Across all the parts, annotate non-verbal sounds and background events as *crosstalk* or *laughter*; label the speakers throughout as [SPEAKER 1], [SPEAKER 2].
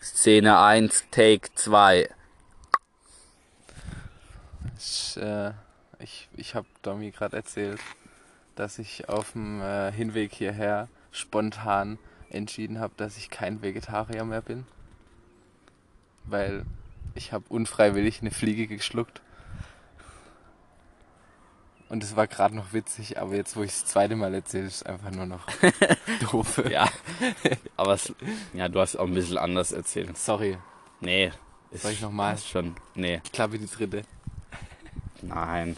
[SPEAKER 1] Szene 1, Take 2.
[SPEAKER 2] Ich, äh, ich, ich habe Domi gerade erzählt, dass ich auf dem äh, Hinweg hierher spontan entschieden habe, dass ich kein Vegetarier mehr bin. Weil ich habe unfreiwillig eine Fliege geschluckt. Und es war gerade noch witzig, aber jetzt, wo ich es das zweite Mal erzähle, ist es einfach nur noch *laughs* doof.
[SPEAKER 1] Ja, aber es, ja, du hast auch ein bisschen anders erzählt.
[SPEAKER 2] Sorry,
[SPEAKER 1] Nee. Ist,
[SPEAKER 2] Soll ich noch mal?
[SPEAKER 1] Ist schon. Nee,
[SPEAKER 2] ich glaube die dritte.
[SPEAKER 1] nein.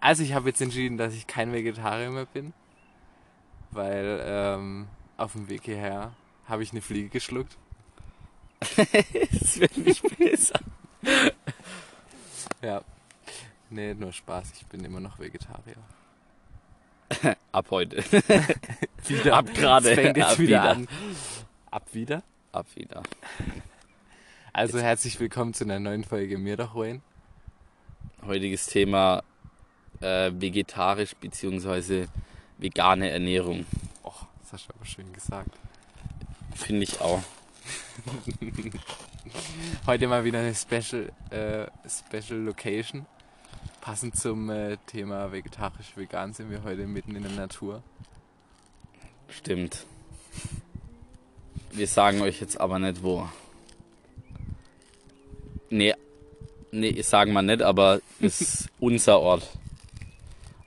[SPEAKER 2] Also ich habe jetzt entschieden, dass ich kein Vegetarier mehr bin, weil ähm, auf dem Weg hierher habe ich eine Fliege geschluckt. *laughs*
[SPEAKER 1] Es wird nicht besser.
[SPEAKER 2] Ja. Nee, nur Spaß, ich bin immer noch Vegetarier. *laughs*
[SPEAKER 1] Ab heute. *laughs*
[SPEAKER 2] Wieder.
[SPEAKER 1] Ab gerade.
[SPEAKER 2] Fängt jetzt
[SPEAKER 1] Ab
[SPEAKER 2] wieder
[SPEAKER 1] wieder.
[SPEAKER 2] an. Ab wieder?
[SPEAKER 1] Ab wieder.
[SPEAKER 2] Also herzlich willkommen zu einer neuen Folge Mir doch Wayne.
[SPEAKER 1] Heutiges Thema äh, vegetarisch bzw. vegane Ernährung.
[SPEAKER 2] Och, das hast du aber schön gesagt.
[SPEAKER 1] Finde ich auch. *laughs*
[SPEAKER 2] Heute mal wieder eine Special, äh, Special Location. Passend zum äh, Thema vegetarisch-vegan sind wir heute mitten in der Natur.
[SPEAKER 1] Stimmt. Wir sagen euch jetzt aber nicht wo. Nee, nee, sagen wir nicht, aber das *laughs* ist unser Ort.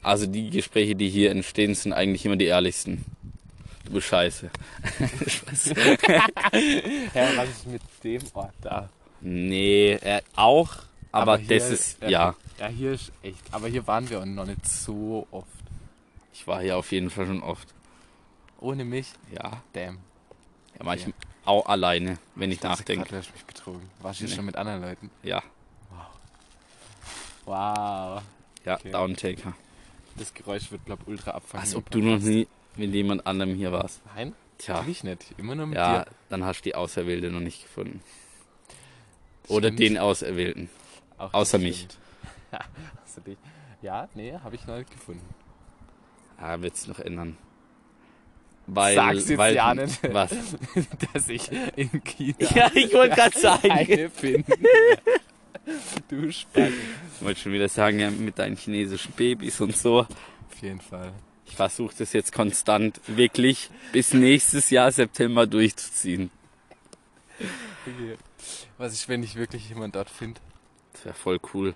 [SPEAKER 1] Also die Gespräche, die hier entstehen, sind eigentlich immer die ehrlichsten. Du bist scheiße. *laughs*
[SPEAKER 2] Ja, was ist mit dem Ort da?
[SPEAKER 1] nee, äh, auch, aber,
[SPEAKER 2] hier,
[SPEAKER 1] das ist, ja.
[SPEAKER 2] Ja, hier ist echt. Aber hier waren wir auch noch nicht so oft.
[SPEAKER 1] Ich war hier auf jeden Fall schon oft.
[SPEAKER 2] Ohne mich?
[SPEAKER 1] Ja,
[SPEAKER 2] Damn.
[SPEAKER 1] ja manchmal auch alleine, wenn ich
[SPEAKER 2] dachte
[SPEAKER 1] nachdenke.
[SPEAKER 2] grad, Du hast mich betrogen. Warst du hier
[SPEAKER 1] Nee.
[SPEAKER 2] schon mit anderen Leuten?
[SPEAKER 1] Ja,
[SPEAKER 2] Wow.
[SPEAKER 1] ja,
[SPEAKER 2] Okay.
[SPEAKER 1] Downtaker.
[SPEAKER 2] Das Geräusch wird, glaub ultra abfangen.
[SPEAKER 1] Als ob du noch nie mit jemand anderem hier warst.
[SPEAKER 2] Nein?
[SPEAKER 1] Tja.
[SPEAKER 2] Ich nicht. Immer nur mit
[SPEAKER 1] Ja,
[SPEAKER 2] dir.
[SPEAKER 1] dann hast du die Auserwählte noch nicht gefunden.
[SPEAKER 2] Das
[SPEAKER 1] Oder
[SPEAKER 2] stimmt.
[SPEAKER 1] den Auserwählten.
[SPEAKER 2] Auch
[SPEAKER 1] außer mich.
[SPEAKER 2] stimmt. *laughs* Ja, außer dich. Ja, nee, habe ich noch nicht gefunden.
[SPEAKER 1] Ah, wird's noch ändern. Weil,
[SPEAKER 2] Sag's jetzt
[SPEAKER 1] weil,
[SPEAKER 2] ja nicht.
[SPEAKER 1] Was? *laughs*
[SPEAKER 2] Dass ich in China
[SPEAKER 1] Ja, ich wollte gerade *laughs* sagen.
[SPEAKER 2] du Spaß.
[SPEAKER 1] Ich wollte schon wieder sagen, ja, mit deinen chinesischen Babys und so.
[SPEAKER 2] Auf jeden Fall.
[SPEAKER 1] Ich versuche das jetzt konstant wirklich bis nächstes Jahr September durchzuziehen.
[SPEAKER 2] Okay. Was ich, wenn ich wirklich jemand dort finde,
[SPEAKER 1] Das wäre voll cool.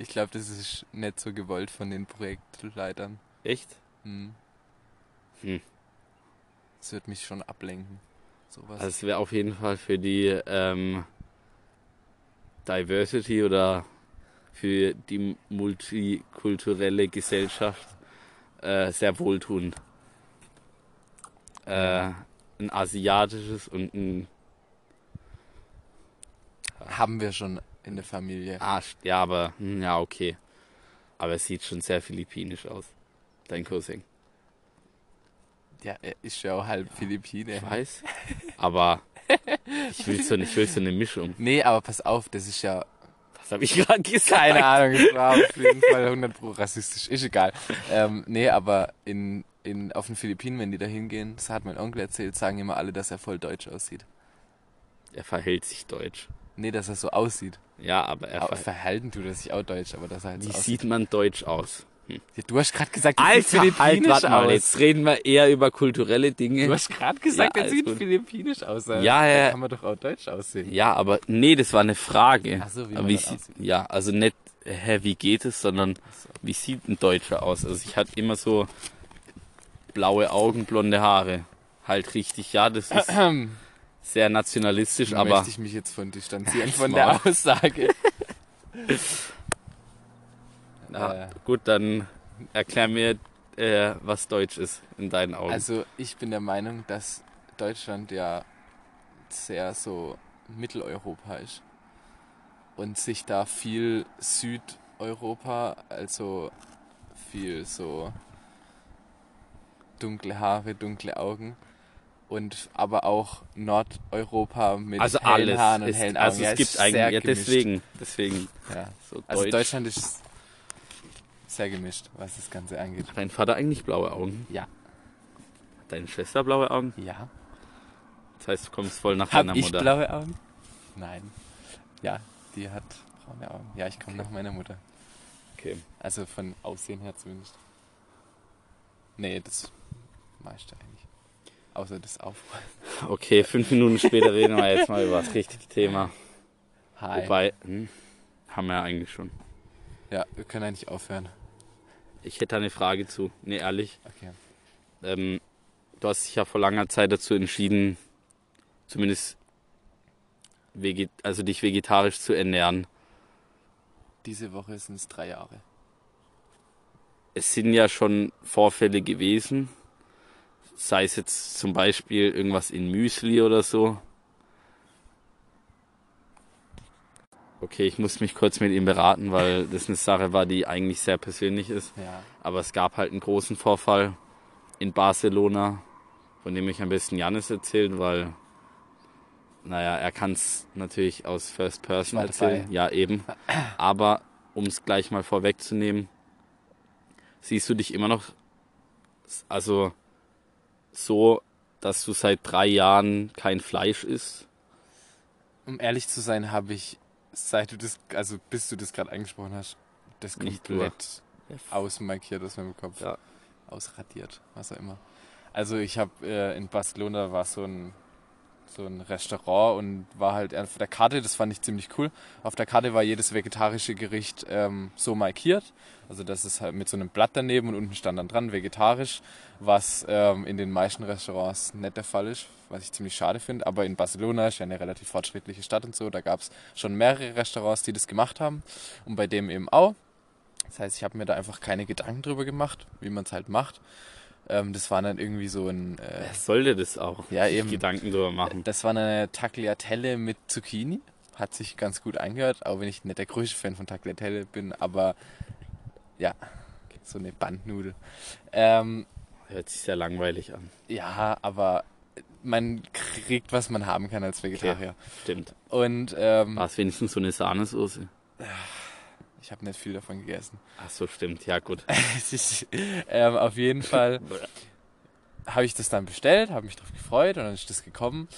[SPEAKER 2] Ich glaube, das ist nicht so gewollt von den Projektleitern.
[SPEAKER 1] Echt?
[SPEAKER 2] Hm.
[SPEAKER 1] Hm.
[SPEAKER 2] Das wird mich schon ablenken. Sowas.
[SPEAKER 1] Also es wäre auf jeden Fall für die ähm, Diversity oder für die multikulturelle Gesellschaft äh, sehr wohltuend. Äh, ein asiatisches und ein
[SPEAKER 2] Haben wir schon in der Familie.
[SPEAKER 1] Arsch. Ja, aber hm, ja, okay. Aber es sieht schon sehr philippinisch aus. Dein Cousin.
[SPEAKER 2] Ja, er ist ja auch halb Philippine.
[SPEAKER 1] Ich weiß. Aber ich will so, ich will so eine Mischung.
[SPEAKER 2] Nee, aber pass auf, das ist ja,
[SPEAKER 1] Was habe ich gerade gesagt?
[SPEAKER 2] keine Ahnung, es war auf jeden Fall 100 pro rassistisch, ist egal. Ähm, nee, aber in, in, auf den Philippinen, wenn die da hingehen, das hat mein Onkel erzählt, sagen immer alle, dass er voll deutsch aussieht.
[SPEAKER 1] Er verhält sich deutsch.
[SPEAKER 2] Nee, dass er so aussieht.
[SPEAKER 1] Ja, aber er
[SPEAKER 2] Aber
[SPEAKER 1] ver
[SPEAKER 2] verhalten tut er sich auch deutsch, aber dass er halt
[SPEAKER 1] Wie
[SPEAKER 2] so
[SPEAKER 1] sieht man deutsch aus?
[SPEAKER 2] Ja, du hast gerade gesagt, er sieht
[SPEAKER 1] halt,
[SPEAKER 2] philippinisch
[SPEAKER 1] mal,
[SPEAKER 2] aus.
[SPEAKER 1] jetzt reden wir eher über kulturelle Dinge.
[SPEAKER 2] Du hast gerade gesagt,
[SPEAKER 1] Ja,
[SPEAKER 2] er sieht
[SPEAKER 1] gut.
[SPEAKER 2] philippinisch aus.
[SPEAKER 1] Ja,
[SPEAKER 2] Da
[SPEAKER 1] ja.
[SPEAKER 2] kann man doch auch deutsch aussehen.
[SPEAKER 1] Ja, aber nee, das war eine Frage.
[SPEAKER 2] Ach so, wie
[SPEAKER 1] Aber wie sieht, ja, also nicht, hä, wie geht es, sondern
[SPEAKER 2] so.
[SPEAKER 1] wie sieht ein Deutscher aus? Also ich hatte immer so blaue Augen, blonde Haare. Halt richtig, ja, das ist *clears throat* sehr nationalistisch,
[SPEAKER 2] Da
[SPEAKER 1] aber
[SPEAKER 2] möchte ich mich jetzt von distanzieren, *laughs* von der Aussage.
[SPEAKER 1] na, *laughs* *laughs*
[SPEAKER 2] äh,
[SPEAKER 1] gut, dann erklär mir, äh, was Deutsch ist in deinen Augen.
[SPEAKER 2] Also ich bin der Meinung, dass Deutschland ja sehr so Mitteleuropa ist und sich da viel Südeuropa, also viel so dunkle Haare, dunkle Augen und aber auch Nordeuropa mit
[SPEAKER 1] also
[SPEAKER 2] hellen. Haaren und hellen Augen.
[SPEAKER 1] also
[SPEAKER 2] ja,
[SPEAKER 1] es gibt
[SPEAKER 2] ist
[SPEAKER 1] eigentlich, ja deswegen, deswegen
[SPEAKER 2] Ja.
[SPEAKER 1] so
[SPEAKER 2] Also
[SPEAKER 1] Deutsch.
[SPEAKER 2] Deutschland ist sehr gemischt, was das Ganze angeht.
[SPEAKER 1] Hat dein Vater eigentlich blaue Augen?
[SPEAKER 2] Ja.
[SPEAKER 1] Hat deine Schwester blaue Augen?
[SPEAKER 2] Ja.
[SPEAKER 1] Das heißt, du kommst voll nach
[SPEAKER 2] Hab
[SPEAKER 1] deiner
[SPEAKER 2] ich
[SPEAKER 1] Mutter.
[SPEAKER 2] blaue Augen? Nein. Ja, die hat braune Augen. Ja, ich komme nach meiner Mutter.
[SPEAKER 1] Okay.
[SPEAKER 2] Also von Aussehen her zumindest. Nee, das meiste eigentlich. Außer das Aufräumen.
[SPEAKER 1] Okay, fünf Minuten später reden wir jetzt mal über das richtige Thema.
[SPEAKER 2] Hi.
[SPEAKER 1] Wobei, hm, haben wir ja eigentlich schon.
[SPEAKER 2] Ja, wir können eigentlich aufhören.
[SPEAKER 1] Ich hätte eine Frage zu. Nee, ehrlich.
[SPEAKER 2] Okay.
[SPEAKER 1] Ähm, du hast dich ja vor langer Zeit dazu entschieden, zumindest veget also dich vegetarisch zu ernähren.
[SPEAKER 2] Diese Woche sind es drei Jahre.
[SPEAKER 1] Es sind ja schon Vorfälle gewesen, sei es jetzt zum Beispiel irgendwas in Müsli oder so. Okay, ich muss mich kurz mit ihm beraten, weil das eine Sache war, die eigentlich sehr persönlich ist.
[SPEAKER 2] Ja.
[SPEAKER 1] Aber es gab halt einen großen Vorfall in Barcelona, von dem ich ein bisschen Janis erzählt, weil, naja, er kann es natürlich aus First Person erzählen.
[SPEAKER 2] dabei.
[SPEAKER 1] Ja, eben. Aber um es gleich mal vorwegzunehmen, siehst du dich immer noch, also so, dass du seit drei Jahren kein Fleisch isst?
[SPEAKER 2] Um ehrlich zu sein, habe ich, seit du das, also bis du das gerade angesprochen hast, das
[SPEAKER 1] Nicht
[SPEAKER 2] komplett ausmarkiert aus meinem Kopf.
[SPEAKER 1] Ja.
[SPEAKER 2] Ausradiert, was auch immer. Also ich habe äh, in Barcelona war so ein so ein Restaurant und war halt auf der Karte, das fand ich ziemlich cool. Auf der Karte war jedes vegetarische Gericht ähm, so markiert. Also das ist halt mit so einem Blatt daneben und unten stand dann dran vegetarisch, was ähm, in den meisten Restaurants nicht der Fall ist, was ich ziemlich schade finde. Aber in Barcelona ist ja eine relativ fortschrittliche Stadt und so, da gab es schon mehrere Restaurants, die das gemacht haben und bei dem eben auch. Das heißt, ich habe mir da einfach keine Gedanken drüber gemacht, wie man es halt macht. Ähm, das war dann irgendwie so ein äh,
[SPEAKER 1] Wer sollte das auch?
[SPEAKER 2] Ja, eben.
[SPEAKER 1] Gedanken drüber machen.
[SPEAKER 2] das war eine Tagliatelle mit Zucchini. Hat sich ganz gut angehört, auch wenn ich nicht der größte Fan von Tagliatelle bin, aber ja, so eine Bandnudel. Ähm,
[SPEAKER 1] Hört sich sehr langweilig an.
[SPEAKER 2] ja, aber man kriegt, was man haben kann als Vegetarier.
[SPEAKER 1] Stimmt.
[SPEAKER 2] Und ähm,
[SPEAKER 1] War es wenigstens so eine Sahnesoße?
[SPEAKER 2] Ich habe nicht viel davon gegessen.
[SPEAKER 1] Ach so, stimmt. Ja, gut. *laughs*
[SPEAKER 2] Ist, ähm, auf jeden Fall habe ich das dann bestellt, habe mich drauf gefreut und dann ist das gekommen.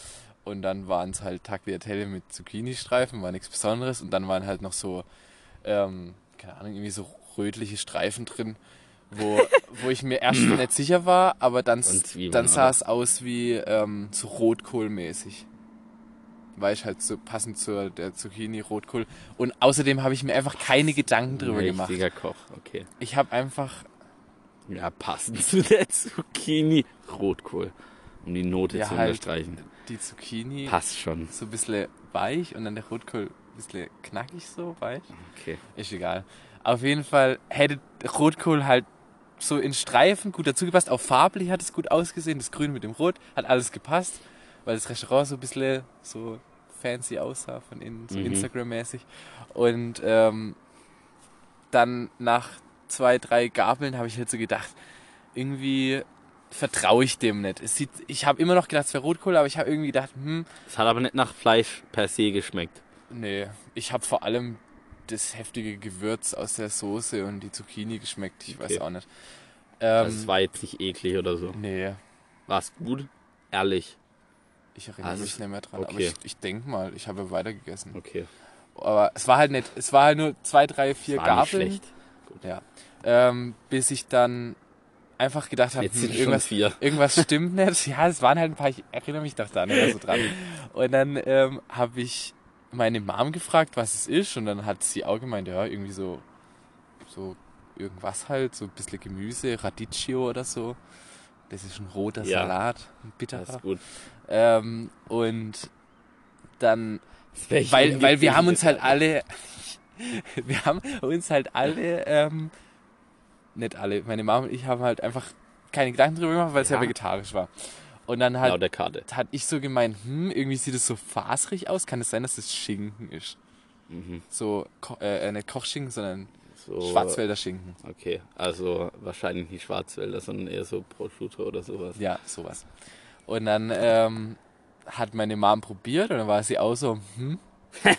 [SPEAKER 2] Und dann waren es halt Tagliatelle mit Zucchini-Streifen, war nichts Besonderes. Und dann waren halt noch so, ähm, keine Ahnung, irgendwie so rötliche Streifen drin, wo, *laughs* wo ich mir erst nicht sicher war, aber dann, dann sah es aus wie ähm, so Rotkohlmäßig. War ich halt so passend zur der Zucchini Rotkohl. Und außerdem habe ich mir einfach keine Gedanken drüber
[SPEAKER 1] Ein
[SPEAKER 2] gemacht.
[SPEAKER 1] richtiger Koch, okay.
[SPEAKER 2] Ich habe einfach
[SPEAKER 1] Ja, passend *laughs* zu der Zucchini. Rotkohl. Um die Note
[SPEAKER 2] Ja,
[SPEAKER 1] zu
[SPEAKER 2] halt.
[SPEAKER 1] unterstreichen.
[SPEAKER 2] die Zucchini
[SPEAKER 1] Passt schon.
[SPEAKER 2] so ein bisschen weich und dann der Rotkohl ein bisschen knackig so weich.
[SPEAKER 1] Okay.
[SPEAKER 2] Ist egal. Auf jeden Fall hätte Rotkohl halt so in Streifen gut dazu gepasst. Auch farblich hat es gut ausgesehen. Das Grün mit dem Rot hat alles gepasst, weil das Restaurant so ein bisschen so fancy aussah von innen, so
[SPEAKER 1] Mhm.
[SPEAKER 2] Instagram-mäßig. Und ähm, dann nach zwei, drei Gabeln habe ich halt so gedacht, irgendwie vertraue ich dem nicht. Es sieht, ich habe immer noch gedacht, es wäre Rotkohl, aber ich habe irgendwie gedacht, hm,
[SPEAKER 1] Es hat aber nicht nach Fleisch per se geschmeckt.
[SPEAKER 2] Nee, ich habe vor allem das heftige Gewürz aus der Soße und die Zucchini geschmeckt. Ich weiß
[SPEAKER 1] Okay.
[SPEAKER 2] auch nicht.
[SPEAKER 1] Also
[SPEAKER 2] Ähm,
[SPEAKER 1] es war jetzt nicht eklig oder so.
[SPEAKER 2] nee,
[SPEAKER 1] War es gut? Ehrlich.
[SPEAKER 2] Ich erinnere
[SPEAKER 1] Also
[SPEAKER 2] mich nicht mehr dran. Aber
[SPEAKER 1] okay.
[SPEAKER 2] ich, ich denke mal, ich habe weitergegessen.
[SPEAKER 1] Okay.
[SPEAKER 2] Aber es war halt nicht, es war halt nur zwei, drei, vier
[SPEAKER 1] War nicht
[SPEAKER 2] Gabeln.
[SPEAKER 1] schlecht.
[SPEAKER 2] Ja. Ähm, bis ich dann einfach gedacht habe, hm, irgendwas, irgendwas stimmt nicht. Ja, es waren halt ein paar, ich erinnere mich doch da nicht mehr so dran. *laughs* Und dann ähm, habe ich meine Mom gefragt, was es ist. Und dann hat sie auch gemeint, ja, irgendwie so, so irgendwas halt, so ein bisschen Gemüse, Radicchio oder so. Das ist ein roter
[SPEAKER 1] Ja.
[SPEAKER 2] Salat, ein
[SPEAKER 1] Das
[SPEAKER 2] bitterer.
[SPEAKER 1] ist gut.
[SPEAKER 2] Ähm, und dann
[SPEAKER 1] Das
[SPEAKER 2] weil, weil wir haben uns halt alle, *laughs* wir haben uns halt alle, ähm, nicht alle, meine Mama und ich haben halt einfach keine Gedanken drüber gemacht, weil es ja.
[SPEAKER 1] Ja.
[SPEAKER 2] vegetarisch war. Und dann halt,
[SPEAKER 1] der Karte.
[SPEAKER 2] hat ich so gemeint, hm, irgendwie sieht es so faserig aus. Kann es sein, dass es Schinken ist?
[SPEAKER 1] Mhm.
[SPEAKER 2] So, Ko äh, nicht Kochschinken, sondern
[SPEAKER 1] So,
[SPEAKER 2] Schwarzwälder Schinken.
[SPEAKER 1] Okay, also wahrscheinlich nicht Schwarzwälder, sondern eher so Prosciutto oder sowas.
[SPEAKER 2] Ja, sowas. Und dann ähm, hat meine Mom probiert und dann war sie auch so, hm, *laughs*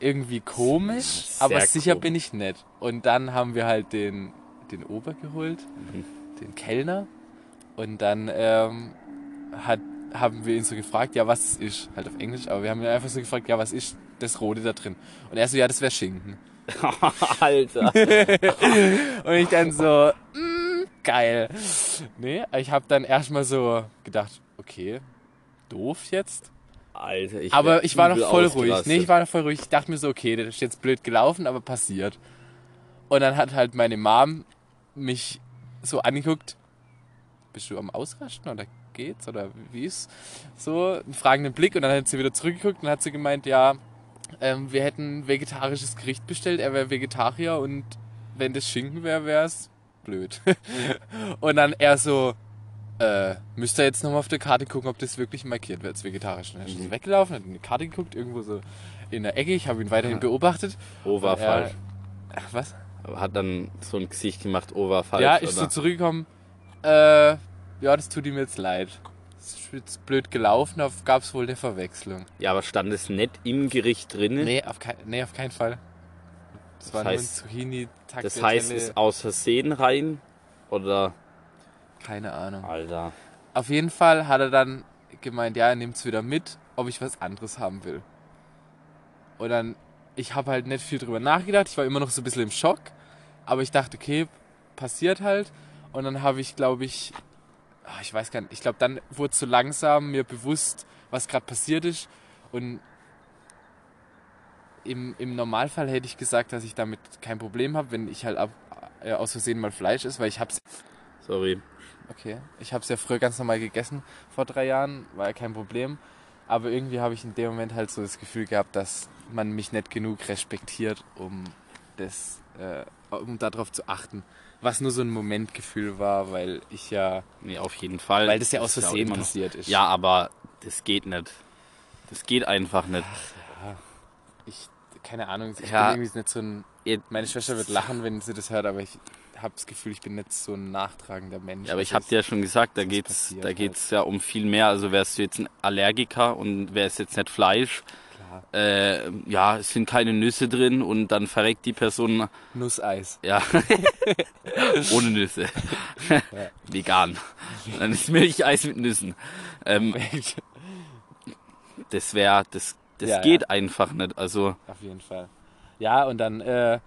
[SPEAKER 2] irgendwie komisch,
[SPEAKER 1] Sehr
[SPEAKER 2] aber sicher
[SPEAKER 1] komisch.
[SPEAKER 2] bin ich nicht. Und dann haben wir halt den, den Ober geholt,
[SPEAKER 1] Mhm.
[SPEAKER 2] den Kellner. Und dann ähm, hat haben wir ihn so gefragt, ja, was ist, halt auf Englisch, aber wir haben ihn einfach so gefragt, ja, was ist das Rote da drin? Und er so, ja, das wäre Schinken. *laughs*
[SPEAKER 1] Alter. *laughs*
[SPEAKER 2] Und ich dann so, mm, geil. Nee, ich habe dann erstmal so gedacht, okay, doof jetzt.
[SPEAKER 1] Alter, ich
[SPEAKER 2] Aber ich war noch voll ruhig. Nee, ich war noch voll ruhig. Ich dachte mir so, okay, das ist jetzt blöd gelaufen, aber passiert. Und dann hat halt meine Mom mich so angeguckt. Bist du am Ausrasten oder geht's? Oder wie ist so? Einen fragenden Blick und dann hat sie wieder zurückgeguckt und hat sie gemeint, ja, ähm, wir hätten ein vegetarisches Gericht bestellt, er wäre Vegetarier und wenn das Schinken wäre, wäre es blöd. *laughs* und dann er so, äh, müsst ihr jetzt nochmal auf der Karte gucken, ob das wirklich markiert wird als vegetarisch. Und dann ist er so weggelaufen, hat in die Karte geguckt, irgendwo so in der Ecke. Ich habe ihn weiterhin beobachtet.
[SPEAKER 1] Oh, war
[SPEAKER 2] er-
[SPEAKER 1] falsch.
[SPEAKER 2] Ach, was?
[SPEAKER 1] Hat dann so ein Gesicht gemacht, oh, war falsch.
[SPEAKER 2] ja, ist so
[SPEAKER 1] oder?
[SPEAKER 2] zurückgekommen. Äh, ja, das tut ihm jetzt leid. Ist blöd gelaufen, da gab es wohl eine Verwechslung.
[SPEAKER 1] ja, aber stand es nicht im Gericht drin?
[SPEAKER 2] Nee, auf, kein, nee, auf keinen Fall. Das, war
[SPEAKER 1] heißt-
[SPEAKER 2] nur ein zucchini
[SPEAKER 1] Das heißt, es ist aus Versehen rein? Oder?
[SPEAKER 2] Keine Ahnung.
[SPEAKER 1] Alter.
[SPEAKER 2] Auf jeden Fall hat er dann gemeint, ja, er nimmt es wieder mit, ob ich was anderes haben will. Und dann, ich habe halt nicht viel drüber nachgedacht, ich war immer noch so ein bisschen im Schock, aber ich dachte, okay, passiert halt. Und dann habe ich, glaube ich, ich weiß gar nicht, ich glaube, dann wurde so langsam mir bewusst, was gerade passiert ist. Und im, im Normalfall hätte ich gesagt, dass ich damit kein Problem habe, wenn ich halt ab, äh, aus Versehen mal Fleisch esse, weil ich habe
[SPEAKER 1] Sorry.
[SPEAKER 2] Okay. Ich habe es ja früher ganz normal gegessen vor drei Jahren, war ja kein Problem. Aber irgendwie habe ich in dem Moment halt so das Gefühl gehabt, dass man mich nicht genug respektiert, um das, äh, um darauf zu achten. Was nur so ein Momentgefühl war, weil ich ja,
[SPEAKER 1] Nee, auf jeden Fall.
[SPEAKER 2] weil das ja aus Versehen
[SPEAKER 1] noch-
[SPEAKER 2] passiert ist.
[SPEAKER 1] Ja, aber das geht nicht. Das geht einfach nicht.
[SPEAKER 2] Ich, keine Ahnung, ich
[SPEAKER 1] Ja.
[SPEAKER 2] bin irgendwie nicht so ein. Meine Schwester wird lachen, wenn sie das hört, aber ich habe das Gefühl, ich bin nicht so ein nachtragender Mensch.
[SPEAKER 1] Ja, aber ich
[SPEAKER 2] Also
[SPEAKER 1] habe dir ja schon gesagt, da geht's, da
[SPEAKER 2] halt.
[SPEAKER 1] geht's ja um viel mehr. Also wärst du jetzt ein Allergiker und wärst jetzt nicht Fleisch. Äh, ja, es sind keine Nüsse drin und dann verreckt die Person,
[SPEAKER 2] Nusseis.
[SPEAKER 1] ja, *laughs* ohne Nüsse, *laughs* vegan. Dann ist Milcheis mit Nüssen. Ähm, das wäre, das, das
[SPEAKER 2] Ja,
[SPEAKER 1] geht einfach nicht. Also
[SPEAKER 2] Auf jeden Fall. Ja, und dann äh,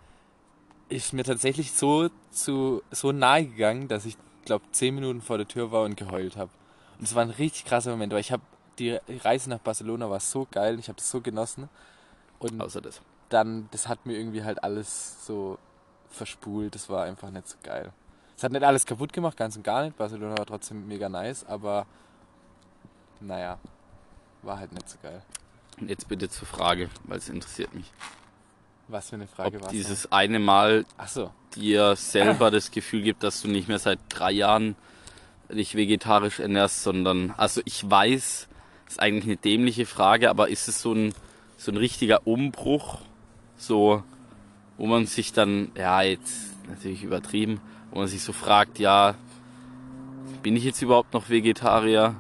[SPEAKER 2] ist mir tatsächlich so zu so nahe gegangen, dass ich glaube zehn Minuten vor der Tür war und geheult habe. Und es war ein richtig krasser Moment, weil ich habe die Reise nach Barcelona war so geil, ich habe das so genossen. Und
[SPEAKER 1] außer das.
[SPEAKER 2] dann, das hat mir irgendwie halt alles so verspult. Das war einfach nicht so geil. Es hat nicht alles kaputt gemacht, ganz und gar nicht. Barcelona war trotzdem mega nice, aber naja, war halt nicht so geil.
[SPEAKER 1] Und jetzt bitte zur Frage, weil es interessiert mich.
[SPEAKER 2] Was für eine Frage war
[SPEAKER 1] dieses eine Mal
[SPEAKER 2] so.
[SPEAKER 1] dir selber das Gefühl gibt, dass du nicht mehr seit drei Jahren dich vegetarisch ernährst, sondern, also ich weiß, ist eigentlich eine dämliche Frage, aber ist es so ein, so ein richtiger Umbruch, so, wo man sich dann, ja, jetzt natürlich übertrieben, wo man sich so fragt, ja, bin ich jetzt überhaupt noch Vegetarier?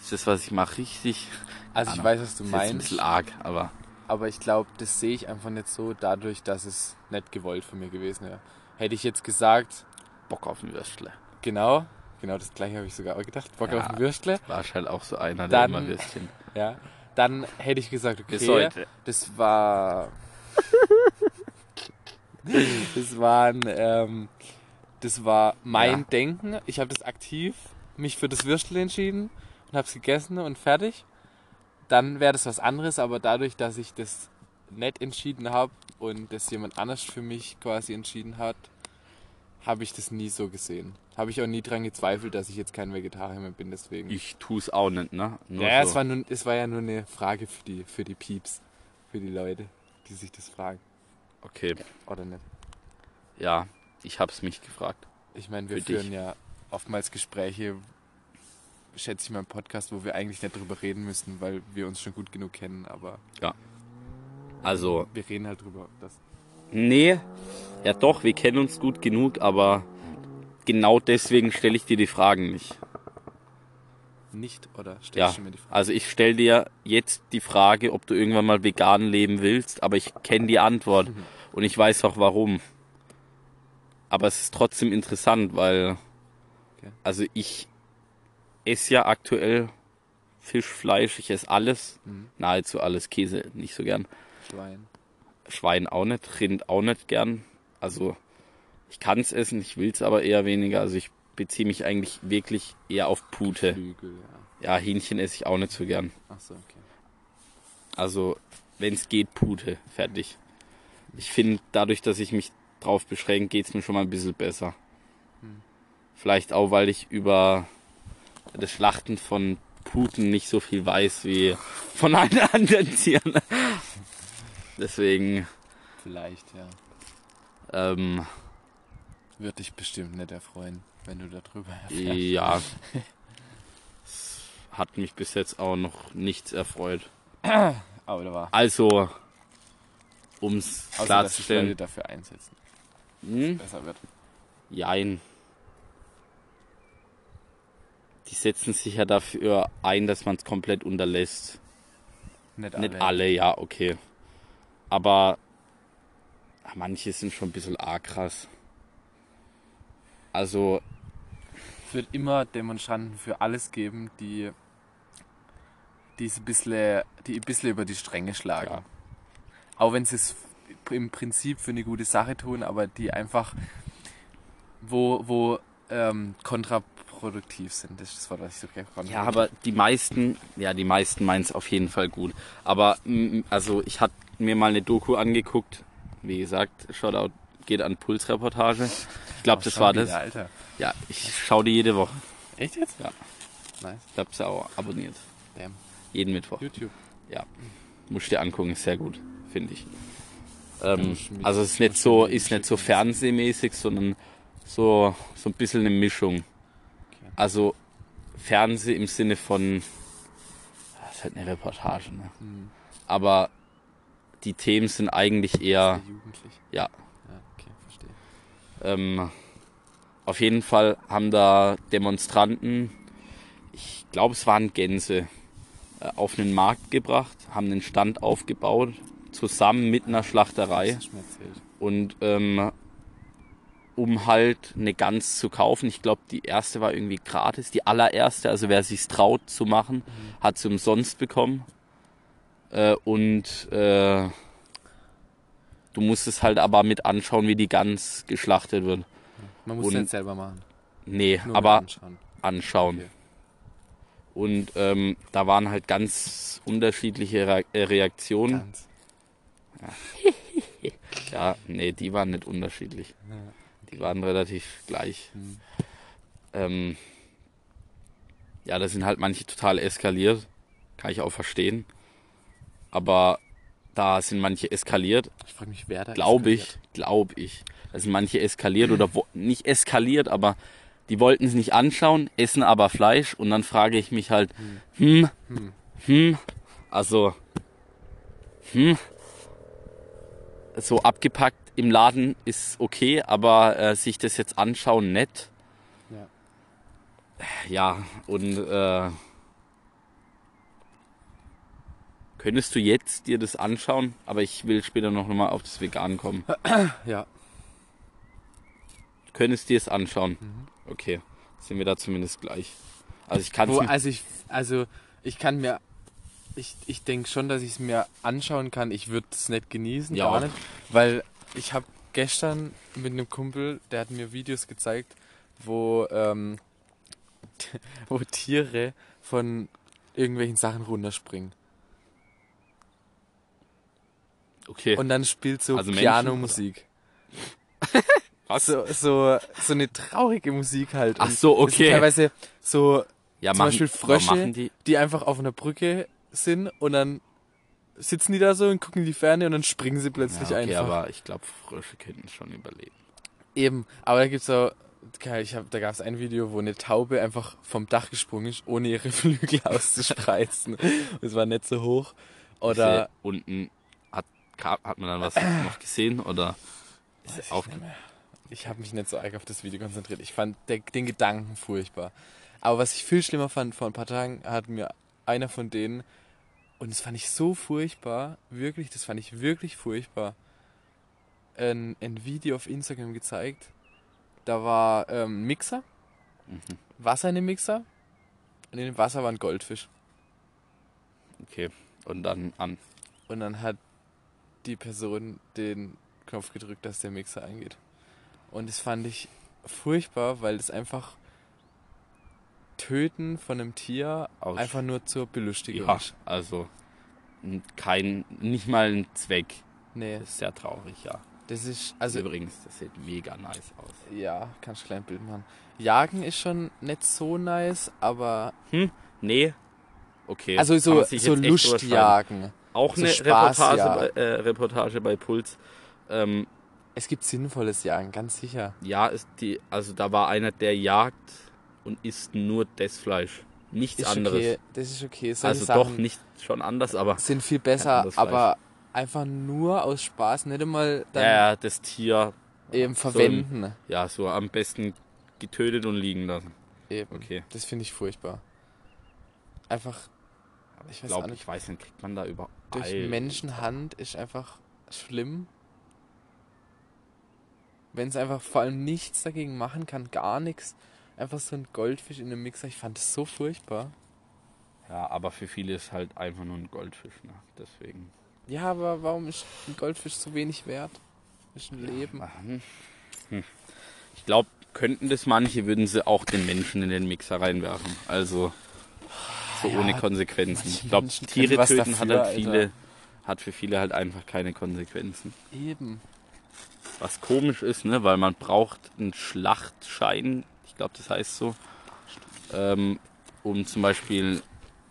[SPEAKER 1] Ist das, was ich mache, richtig?
[SPEAKER 2] Also ich
[SPEAKER 1] Ahnung.
[SPEAKER 2] weiß, was du
[SPEAKER 1] ist jetzt ein
[SPEAKER 2] meinst.
[SPEAKER 1] bisschen arg, aber
[SPEAKER 2] Aber ich glaube, das sehe ich einfach nicht so, dadurch, dass es nicht gewollt von mir gewesen wäre. Hätte ich jetzt gesagt,
[SPEAKER 1] Bock auf ein Würstle.
[SPEAKER 2] genau, genau das gleiche habe ich sogar auch gedacht, Bock
[SPEAKER 1] Ja.
[SPEAKER 2] auf ein Würstle,
[SPEAKER 1] War halt auch so einer, der
[SPEAKER 2] Dann-
[SPEAKER 1] immer Würstchen.
[SPEAKER 2] ja, dann hätte ich gesagt, okay, das war, *laughs* das war ein, ähm, das war mein
[SPEAKER 1] Ja.
[SPEAKER 2] Denken. Ich habe das aktiv mich für das Würstel entschieden und habe es gegessen und fertig. Dann wäre das was anderes, aber dadurch, dass ich das nicht entschieden habe und das jemand anders für mich quasi entschieden hat, habe ich das nie so gesehen. Habe ich auch nie dran gezweifelt, dass ich jetzt kein Vegetarier mehr bin, deswegen.
[SPEAKER 1] Ich tu's auch nicht, ne? Nur
[SPEAKER 2] ja,
[SPEAKER 1] so.
[SPEAKER 2] es, war nur, es war ja nur eine Frage für die, für die Pieps, für die Leute, die sich das fragen.
[SPEAKER 1] Okay,
[SPEAKER 2] Oder nicht?
[SPEAKER 1] ja, ich hab's mich gefragt.
[SPEAKER 2] Ich meine, wir
[SPEAKER 1] Für dich.
[SPEAKER 2] führen ja oftmals Gespräche, schätze ich mal im Podcast, wo wir eigentlich nicht drüber reden müssen, weil wir uns schon gut genug kennen, aber
[SPEAKER 1] Also,
[SPEAKER 2] wir reden halt drüber. Das
[SPEAKER 1] nee, ja doch, wir kennen uns gut genug, aber genau deswegen stelle ich dir die Fragen nicht.
[SPEAKER 2] nicht oder stellst
[SPEAKER 1] Ja,
[SPEAKER 2] du mir die Frage?
[SPEAKER 1] also ich stelle dir jetzt die Frage, ob du irgendwann mal vegan leben willst, aber ich kenne die Antwort
[SPEAKER 2] Mhm.
[SPEAKER 1] und ich weiß auch warum. Aber es ist trotzdem interessant, weil
[SPEAKER 2] Okay.
[SPEAKER 1] also ich esse ja aktuell Fisch, Fleisch, ich esse alles,
[SPEAKER 2] Mhm.
[SPEAKER 1] nahezu alles, Käse nicht so gern.
[SPEAKER 2] Schwein.
[SPEAKER 1] Schwein auch nicht, Rind auch nicht gern. Also ich kann es essen, ich will es aber eher weniger. Also ich beziehe mich eigentlich wirklich eher auf Pute.
[SPEAKER 2] Flügel, ja.
[SPEAKER 1] Ja, Hähnchen esse ich auch nicht so gern.
[SPEAKER 2] Ach so, okay.
[SPEAKER 1] Also wenn es geht, Pute, fertig. Ich finde, dadurch, dass ich mich drauf beschränke, geht es mir schon mal ein bisschen besser. Vielleicht auch, weil ich über das Schlachten von Puten nicht so viel weiß wie von allen *laughs* anderen Tieren. Deswegen,
[SPEAKER 2] Vielleicht, ja.
[SPEAKER 1] ähm,
[SPEAKER 2] Würde dich bestimmt nicht erfreuen, wenn du darüber erfährst.
[SPEAKER 1] ja, es *laughs* hat mich bis jetzt auch noch nichts erfreut.
[SPEAKER 2] Aber da war.
[SPEAKER 1] Also, um es
[SPEAKER 2] Außer, dass
[SPEAKER 1] klarzustellen,
[SPEAKER 2] dafür einsetzen.
[SPEAKER 1] hm,
[SPEAKER 2] Besser wird.
[SPEAKER 1] jein. Die setzen sich ja dafür ein, dass man es komplett unterlässt.
[SPEAKER 2] Nicht alle.
[SPEAKER 1] Nicht alle, ja, okay. Aber manche sind schon ein bisschen arg krass. Also,
[SPEAKER 2] Es wird immer Demonstranten für alles geben, die, die, ein bisschen, die ein bisschen über die Stränge schlagen.
[SPEAKER 1] Ja.
[SPEAKER 2] Auch wenn sie es im Prinzip für eine gute Sache tun, aber die einfach wo, wo ähm, kontraproduktiv sind. Das ist das Wort, was ich so gerne konnte.
[SPEAKER 1] ja, aber die meisten, ja, die meisten meinen es auf jeden Fall gut. Aber, also, ich hatte mir mal eine Doku angeguckt. Wie gesagt, Shoutout geht an Pulsreportage. Ich glaube,
[SPEAKER 2] Oh,
[SPEAKER 1] das war das.
[SPEAKER 2] Alter.
[SPEAKER 1] Ja, ich schaue die jede Woche.
[SPEAKER 2] Echt jetzt?
[SPEAKER 1] Ja.
[SPEAKER 2] Nice.
[SPEAKER 1] Ich habe sie auch abonniert.
[SPEAKER 2] Damn.
[SPEAKER 1] Jeden Mittwoch.
[SPEAKER 2] YouTube.
[SPEAKER 1] Musst dir angucken, ist sehr gut, finde ich. Ähm,
[SPEAKER 2] muss
[SPEAKER 1] also es ist nicht
[SPEAKER 2] muss
[SPEAKER 1] so, ist nicht so fernsehmäßig, sondern so, so ein bisschen eine Mischung. Also Fernseh im Sinne von, das ist halt eine Reportage, ne?
[SPEAKER 2] Hm.
[SPEAKER 1] Aber die Themen sind eigentlich eher, ja,
[SPEAKER 2] Ja.
[SPEAKER 1] Ähm, auf jeden Fall haben da Demonstranten, ich glaube es waren Gänse, äh, auf einen Markt gebracht, haben einen Stand aufgebaut, zusammen mit einer Schlachterei. Und ähm, um halt eine Gans zu kaufen, ich glaube die erste war irgendwie gratis, die allererste, also wer sich's traut zu machen, hat sie umsonst bekommen. Äh, und äh, du musst es halt aber mit anschauen, wie die Gans geschlachtet wird.
[SPEAKER 2] Man muss es nicht selber machen.
[SPEAKER 1] Nee,
[SPEAKER 2] Nur
[SPEAKER 1] aber
[SPEAKER 2] anschauen.
[SPEAKER 1] anschauen.
[SPEAKER 2] Okay.
[SPEAKER 1] Und ähm, da waren halt ganz unterschiedliche Re äh, Reaktionen.
[SPEAKER 2] Ganz. *laughs*
[SPEAKER 1] Ja, nee, die waren nicht unterschiedlich.
[SPEAKER 2] Ja.
[SPEAKER 1] Die waren relativ gleich.
[SPEAKER 2] Hm.
[SPEAKER 1] Ähm, ja, da sind halt manche total eskaliert. Kann ich auch verstehen. Aber da sind manche eskaliert,
[SPEAKER 2] Ich frage mich, wer da
[SPEAKER 1] glaube ich, glaube ich. Da sind manche eskaliert oder wo, nicht eskaliert, aber die wollten es nicht anschauen, essen aber Fleisch und dann frage ich mich halt, hm,
[SPEAKER 2] Hm.
[SPEAKER 1] hm, also, hm, so abgepackt im Laden ist okay, aber äh, sich das jetzt anschauen nett.
[SPEAKER 2] Ja.
[SPEAKER 1] Ja, und äh, könntest du jetzt dir das anschauen? Aber ich will später noch mal auf das Vegan kommen. *clears throat*
[SPEAKER 2] Ja.
[SPEAKER 1] Du könntest dir es anschauen.
[SPEAKER 2] Mhm.
[SPEAKER 1] Okay, sind wir da zumindest gleich. Also ich kann es
[SPEAKER 2] also ich, also ich kann mir, ich, ich denke schon, dass ich es mir anschauen kann. Ich würde es nicht genießen,
[SPEAKER 1] Ja.
[SPEAKER 2] gar nicht, weil ich habe gestern mit einem Kumpel, der hat mir Videos gezeigt, wo ähm, *laughs* wo Tiere von irgendwelchen Sachen runterspringen
[SPEAKER 1] okay.
[SPEAKER 2] und dann spielt so
[SPEAKER 1] Also
[SPEAKER 2] Piano-Musik. *laughs*
[SPEAKER 1] Was?
[SPEAKER 2] So, so, so eine traurige Musik halt.
[SPEAKER 1] Ach so, okay.
[SPEAKER 2] Teilweise so
[SPEAKER 1] ja,
[SPEAKER 2] zum Beispiel
[SPEAKER 1] aber
[SPEAKER 2] Frösche,
[SPEAKER 1] machen die,
[SPEAKER 2] die einfach auf einer Brücke sind und dann sitzen die da so und gucken in die Ferne und dann springen sie plötzlich
[SPEAKER 1] ja, okay,
[SPEAKER 2] einfach.
[SPEAKER 1] aber ich glaube, Frösche könnten schon überleben.
[SPEAKER 2] Eben, aber da gibt's auch, ich hab, da gab's ein Video, wo eine Taube einfach vom Dach gesprungen ist, ohne ihre *laughs* Flügel auszuspreizen. Und es war nicht so hoch. Oder
[SPEAKER 1] er unten hat, man dann was *clears throat* noch gesehen oder ist
[SPEAKER 2] Weiß ich nicht mehr. Ich habe mich nicht so arg auf das Video konzentriert. Ich fand der, den Gedanken furchtbar. Aber was ich viel schlimmer fand, vor ein paar Tagen hat mir einer von denen, und das fand ich so furchtbar, wirklich, das fand ich wirklich furchtbar, ein, ein Video auf Instagram gezeigt. Da war ähm, ein Mixer,
[SPEAKER 1] Mhm.
[SPEAKER 2] Wasser in dem Mixer, und in dem Wasser war ein Goldfisch.
[SPEAKER 1] Okay. Und dann an.
[SPEAKER 2] Und dann hat die Person den Knopf gedrückt, dass der Mixer eingeht. Und das fand ich furchtbar, weil es einfach Töten von einem Tier
[SPEAKER 1] Aus-
[SPEAKER 2] einfach nur zur Belustigung
[SPEAKER 1] Ja,
[SPEAKER 2] ist.
[SPEAKER 1] also kein, nicht mal ein Zweck.
[SPEAKER 2] Nee,
[SPEAKER 1] Das ist sehr traurig, ja.
[SPEAKER 2] das ist,
[SPEAKER 1] Also übrigens, das sieht mega nice aus.
[SPEAKER 2] ja, kannst du ein kleines Bild machen. Jagen ist schon nicht so nice, aber,
[SPEAKER 1] Nee, okay.
[SPEAKER 2] also so, so. Lustjagen.
[SPEAKER 1] Auch
[SPEAKER 2] so
[SPEAKER 1] eine
[SPEAKER 2] Spaß,
[SPEAKER 1] Reportage,
[SPEAKER 2] ja.
[SPEAKER 1] bei, äh, Reportage bei Puls. Ähm,
[SPEAKER 2] Es gibt sinnvolles Jagen, ganz sicher.
[SPEAKER 1] ja, ist die, also da war einer, der jagt und isst nur das Fleisch. Nichts
[SPEAKER 2] Ist
[SPEAKER 1] anderes.
[SPEAKER 2] okay, das ist okay. Solche
[SPEAKER 1] also
[SPEAKER 2] Sachen
[SPEAKER 1] doch nicht schon anders, aber
[SPEAKER 2] sind viel besser, aber einfach nur aus Spaß, nicht einmal dann
[SPEAKER 1] ja, das Tier,
[SPEAKER 2] eben verwenden.
[SPEAKER 1] ja, so am besten getötet und liegen lassen.
[SPEAKER 2] Eben.
[SPEAKER 1] Okay.
[SPEAKER 2] Das finde ich furchtbar. Einfach
[SPEAKER 1] Aber
[SPEAKER 2] Ich
[SPEAKER 1] ich
[SPEAKER 2] weiß
[SPEAKER 1] glaube, ich weiß nicht, kriegt man da überhaupt.
[SPEAKER 2] Durch
[SPEAKER 1] Alter.
[SPEAKER 2] Menschenhand ist einfach schlimm. Wenn es einfach vor allem nichts dagegen machen kann, gar nichts. Einfach so ein Goldfisch in einem Mixer, ich fand das so furchtbar.
[SPEAKER 1] Ja, aber für viele ist halt einfach nur ein Goldfisch, ne? Deswegen.
[SPEAKER 2] Ja, aber warum ist ein Goldfisch so wenig wert? Ist ein Leben.
[SPEAKER 1] Hm. Hm. Ich glaube, könnten das manche, würden sie auch den Menschen in den Mixer reinwerfen. Also so
[SPEAKER 2] Ja,
[SPEAKER 1] ohne Konsequenzen. Ich glaube, Tiere töten hat
[SPEAKER 2] dafür,
[SPEAKER 1] halt
[SPEAKER 2] Alter.
[SPEAKER 1] viele, hat für viele halt einfach keine Konsequenzen.
[SPEAKER 2] Eben.
[SPEAKER 1] Was komisch ist, ne? Weil man braucht einen Schlachtschein, ich glaube, das heißt so, ähm, um zum Beispiel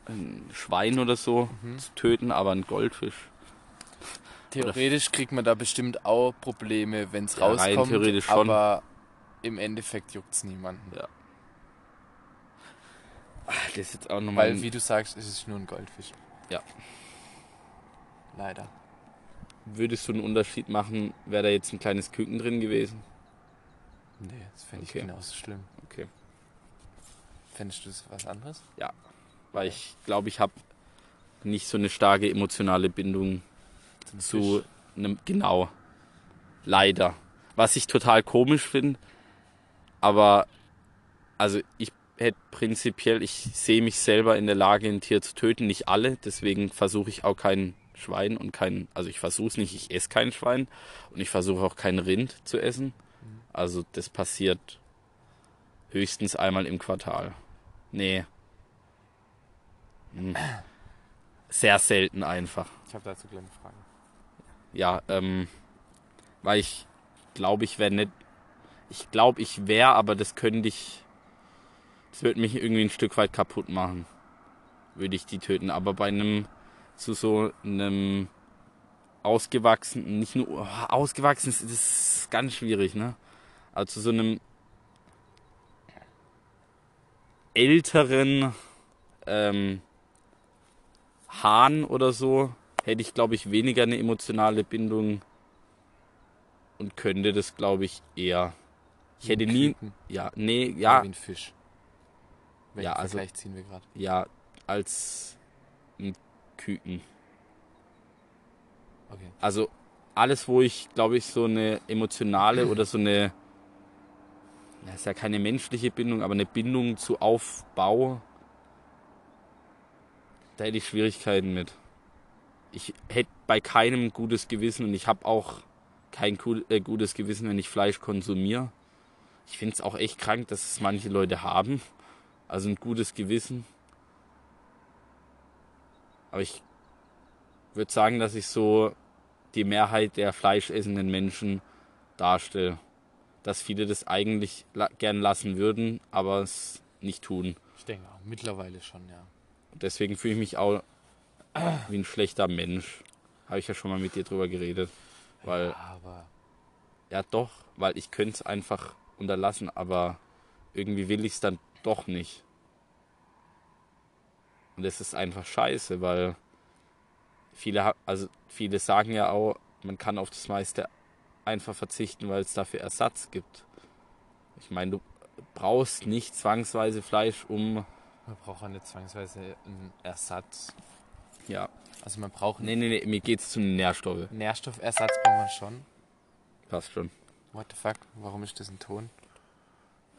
[SPEAKER 1] ein Schwein oder so
[SPEAKER 2] Mhm.
[SPEAKER 1] zu töten, aber ein Goldfisch.
[SPEAKER 2] Theoretisch kriegt man da bestimmt auch Probleme, wenn es
[SPEAKER 1] Ja, rein
[SPEAKER 2] rauskommt.
[SPEAKER 1] theoretisch schon.
[SPEAKER 2] Aber im Endeffekt juckt es niemanden.
[SPEAKER 1] Das ist jetzt auch nochmal.
[SPEAKER 2] Weil, wie du sagst, es ist nur ein Goldfisch.
[SPEAKER 1] Ja.
[SPEAKER 2] Leider.
[SPEAKER 1] Würdest du einen Unterschied machen, wäre da jetzt ein kleines Küken drin gewesen?
[SPEAKER 2] Nee, das fände
[SPEAKER 1] Okay.
[SPEAKER 2] ich genauso schlimm.
[SPEAKER 1] Okay.
[SPEAKER 2] Fändest du das was anderes?
[SPEAKER 1] Weil ich glaube, ich habe nicht so eine starke emotionale Bindung
[SPEAKER 2] Zum
[SPEAKER 1] zu einem. Genau. Leider. Was ich total komisch finde. Aber, also ich hätte prinzipiell, ich sehe mich selber in der Lage, ein Tier zu töten. Nicht alle. Deswegen versuche ich auch kein Schwein und kein. Also ich versuche es nicht, ich esse kein Schwein. Und ich versuche auch kein Rind zu essen. Also das passiert höchstens einmal im Quartal. Nee. Hm. Sehr selten einfach.
[SPEAKER 2] Ich habe dazu kleine Fragen.
[SPEAKER 1] Ja, ähm, weil ich glaube, ich wäre nicht. Ich glaube, ich wäre, aber das könnte ich. Das würde mich irgendwie ein Stück weit kaputt machen. Würde ich die töten. Aber bei einem. Zu so einem. Ausgewachsenen. Nicht nur. Oh, ausgewachsen ist, das ist ganz schwierig, ne? Also zu so einem. Älteren. Ähm, Hahn oder so hätte ich, glaube ich, weniger eine emotionale Bindung und könnte das, glaube ich, eher. Ich hätte nie. Ja, nee, ja,
[SPEAKER 2] Wie ein Fisch. Welchen
[SPEAKER 1] Ja, also-
[SPEAKER 2] Vergleich ziehen wir gerade?
[SPEAKER 1] ja, als ein Küken.
[SPEAKER 2] Okay.
[SPEAKER 1] Also alles, wo ich, glaube ich, so eine emotionale oder so eine. Das ist ja keine menschliche Bindung, aber eine Bindung zu Aufbau. Da hätte ich Schwierigkeiten mit. Ich hätte bei keinem ein gutes Gewissen und ich habe auch kein äh, gutes Gewissen, wenn ich Fleisch konsumiere. Ich finde es auch echt krank, dass es manche Leute haben. Also ein gutes Gewissen. Aber ich würde sagen, dass ich so die Mehrheit der fleischessenden Menschen darstelle. Dass viele das eigentlich la gern lassen würden, aber es nicht tun.
[SPEAKER 2] Ich denke auch, mittlerweile schon, ja.
[SPEAKER 1] Und deswegen fühle ich mich auch *clears throat* wie ein schlechter Mensch. Habe ich ja schon mal mit dir drüber geredet. Weil,
[SPEAKER 2] ja, aber
[SPEAKER 1] ja doch, weil ich könnte es einfach unterlassen, aber irgendwie will ich es dann doch nicht. Und das ist einfach scheiße, weil viele, also viele sagen ja auch, man kann auf das meiste einfach verzichten, weil es dafür Ersatz gibt. Ich meine, du brauchst nicht zwangsweise Fleisch, um
[SPEAKER 2] man braucht auch nicht zwangsweise einen Ersatz.
[SPEAKER 1] ja.
[SPEAKER 2] Also man braucht
[SPEAKER 1] Nee, nee, nee, mir geht's zu Nährstoffe.
[SPEAKER 2] Nährstoffersatz braucht man schon.
[SPEAKER 1] Passt schon.
[SPEAKER 2] What the fuck? Warum ist das ein Ton?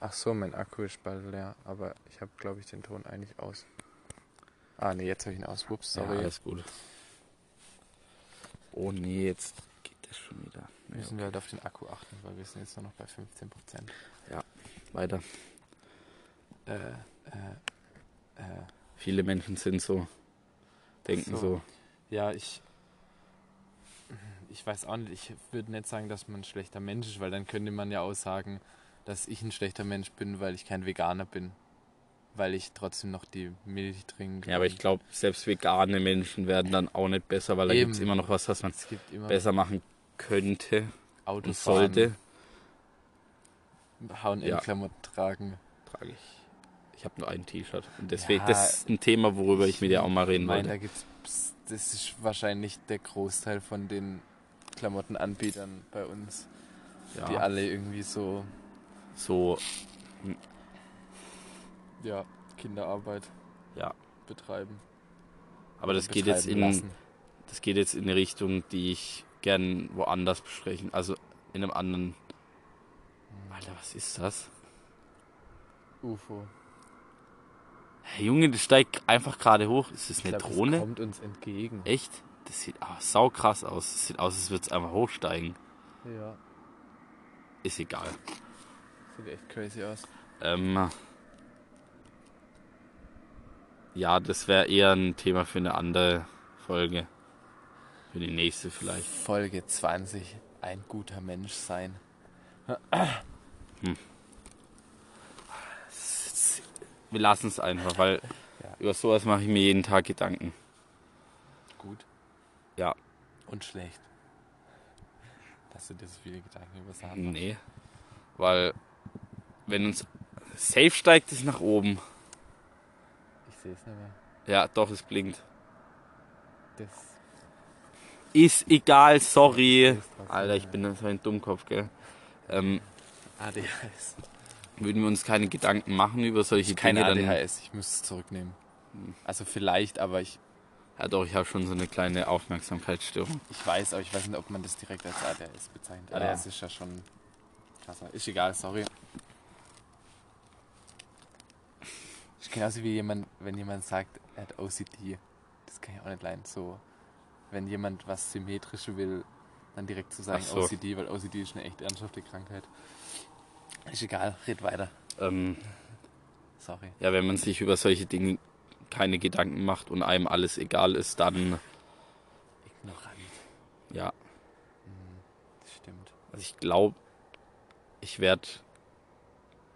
[SPEAKER 2] Ach so, mein Akku ist bald leer, aber ich habe, glaube ich, den Ton eigentlich aus. Ah, nee, jetzt habe ich ihn aus. Ups,
[SPEAKER 1] Ja,
[SPEAKER 2] sorry.
[SPEAKER 1] alles gut. Oh nee, jetzt geht das schon wieder. Ja,
[SPEAKER 2] müssen wir halt auf den Akku achten, weil wir sind jetzt nur noch bei 15%.
[SPEAKER 1] weiter.
[SPEAKER 2] Äh, äh, äh.
[SPEAKER 1] Viele Menschen sind so, denken
[SPEAKER 2] So.
[SPEAKER 1] so.
[SPEAKER 2] Ja, ich. Ich weiß auch nicht, ich würde nicht sagen, dass man ein schlechter Mensch ist, weil dann könnte man ja auch sagen, dass ich ein schlechter Mensch bin, weil ich kein Veganer bin. Weil ich trotzdem noch die Milch trinke.
[SPEAKER 1] Ja, aber ich glaube, selbst vegane Menschen werden dann auch nicht besser, weil da gibt es immer noch was, was man
[SPEAKER 2] es gibt immer
[SPEAKER 1] besser machen könnte und
[SPEAKER 2] Autofahren,
[SPEAKER 1] sollte.
[SPEAKER 2] H&M-Klamotten tragen.
[SPEAKER 1] Trage ich. Ich habe nur ein T-Shirt. Und deswegen,
[SPEAKER 2] Ja,
[SPEAKER 1] das ist ein Thema, worüber ich mit dir auch mal reden
[SPEAKER 2] meine, da
[SPEAKER 1] wollte.
[SPEAKER 2] gibt's, das ist wahrscheinlich der Großteil von den Klamottenanbietern bei uns, die
[SPEAKER 1] Ja,
[SPEAKER 2] alle irgendwie so,
[SPEAKER 1] so,
[SPEAKER 2] ja, Kinderarbeit
[SPEAKER 1] ja.
[SPEAKER 2] betreiben.
[SPEAKER 1] Aber das geht
[SPEAKER 2] betreiben
[SPEAKER 1] jetzt in,
[SPEAKER 2] lassen.
[SPEAKER 1] das geht jetzt in eine Richtung, die ich gern woanders besprechen. Also in einem anderen. Alter, was ist das?
[SPEAKER 2] UFO.
[SPEAKER 1] Hey, Junge, das steigt einfach gerade hoch. Ist das
[SPEAKER 2] Ich
[SPEAKER 1] eine
[SPEAKER 2] glaub,
[SPEAKER 1] Drohne?
[SPEAKER 2] Das kommt uns entgegen.
[SPEAKER 1] Echt? Das sieht ah, sau krass aus. Das sieht aus, als würde es einfach hochsteigen.
[SPEAKER 2] Ja,
[SPEAKER 1] Ist egal.
[SPEAKER 2] Sieht echt crazy aus.
[SPEAKER 1] Ähm, ja, das wäre eher ein Thema für eine andere Folge. Für die nächste vielleicht.
[SPEAKER 2] Folge 20. Ein guter Mensch sein.
[SPEAKER 1] Wir lassen es einfach, weil
[SPEAKER 2] Ja.
[SPEAKER 1] über sowas mache ich mir jeden Tag Gedanken.
[SPEAKER 2] Gut
[SPEAKER 1] Ja,
[SPEAKER 2] und schlecht. Dass du dir so viele Gedanken über Sachen machst.
[SPEAKER 1] nee. Weil, wenn uns. Safe steigt es nach oben.
[SPEAKER 2] Ich sehe es nicht mehr.
[SPEAKER 1] Ja, doch, es blinkt.
[SPEAKER 2] Das
[SPEAKER 1] Ist egal, sorry.
[SPEAKER 2] ist
[SPEAKER 1] Alter, ich bin so ein Dummkopf, gell. Ähm,
[SPEAKER 2] ADHS.
[SPEAKER 1] würden wir uns keine Gedanken machen über solche
[SPEAKER 2] Keine
[SPEAKER 1] Dinge, dann
[SPEAKER 2] ADHS, ich müsste es zurücknehmen. Also vielleicht, aber ich,
[SPEAKER 1] Ja doch, ich habe schon so eine kleine Aufmerksamkeitsstörung.
[SPEAKER 2] ich weiß, aber ich weiß nicht, ob man das direkt als ADHS bezeichnet.
[SPEAKER 1] Ja.
[SPEAKER 2] ADHS ist ja schon krasser. Ist egal, sorry. Ist genauso wie jemand, wenn jemand sagt, er hat OCD. Das kann ich auch nicht leiden. So, wenn jemand was symmetrisch will, dann direkt zu sagen
[SPEAKER 1] so.
[SPEAKER 2] OCD, weil OCD ist eine echt ernsthafte Krankheit. Ist egal, red weiter.
[SPEAKER 1] Ähm,
[SPEAKER 2] Sorry.
[SPEAKER 1] ja, wenn man sich über solche Dinge keine Gedanken macht und einem alles egal ist, dann
[SPEAKER 2] Ignorant.
[SPEAKER 1] ja,
[SPEAKER 2] Das stimmt.
[SPEAKER 1] also ich glaube, ich werde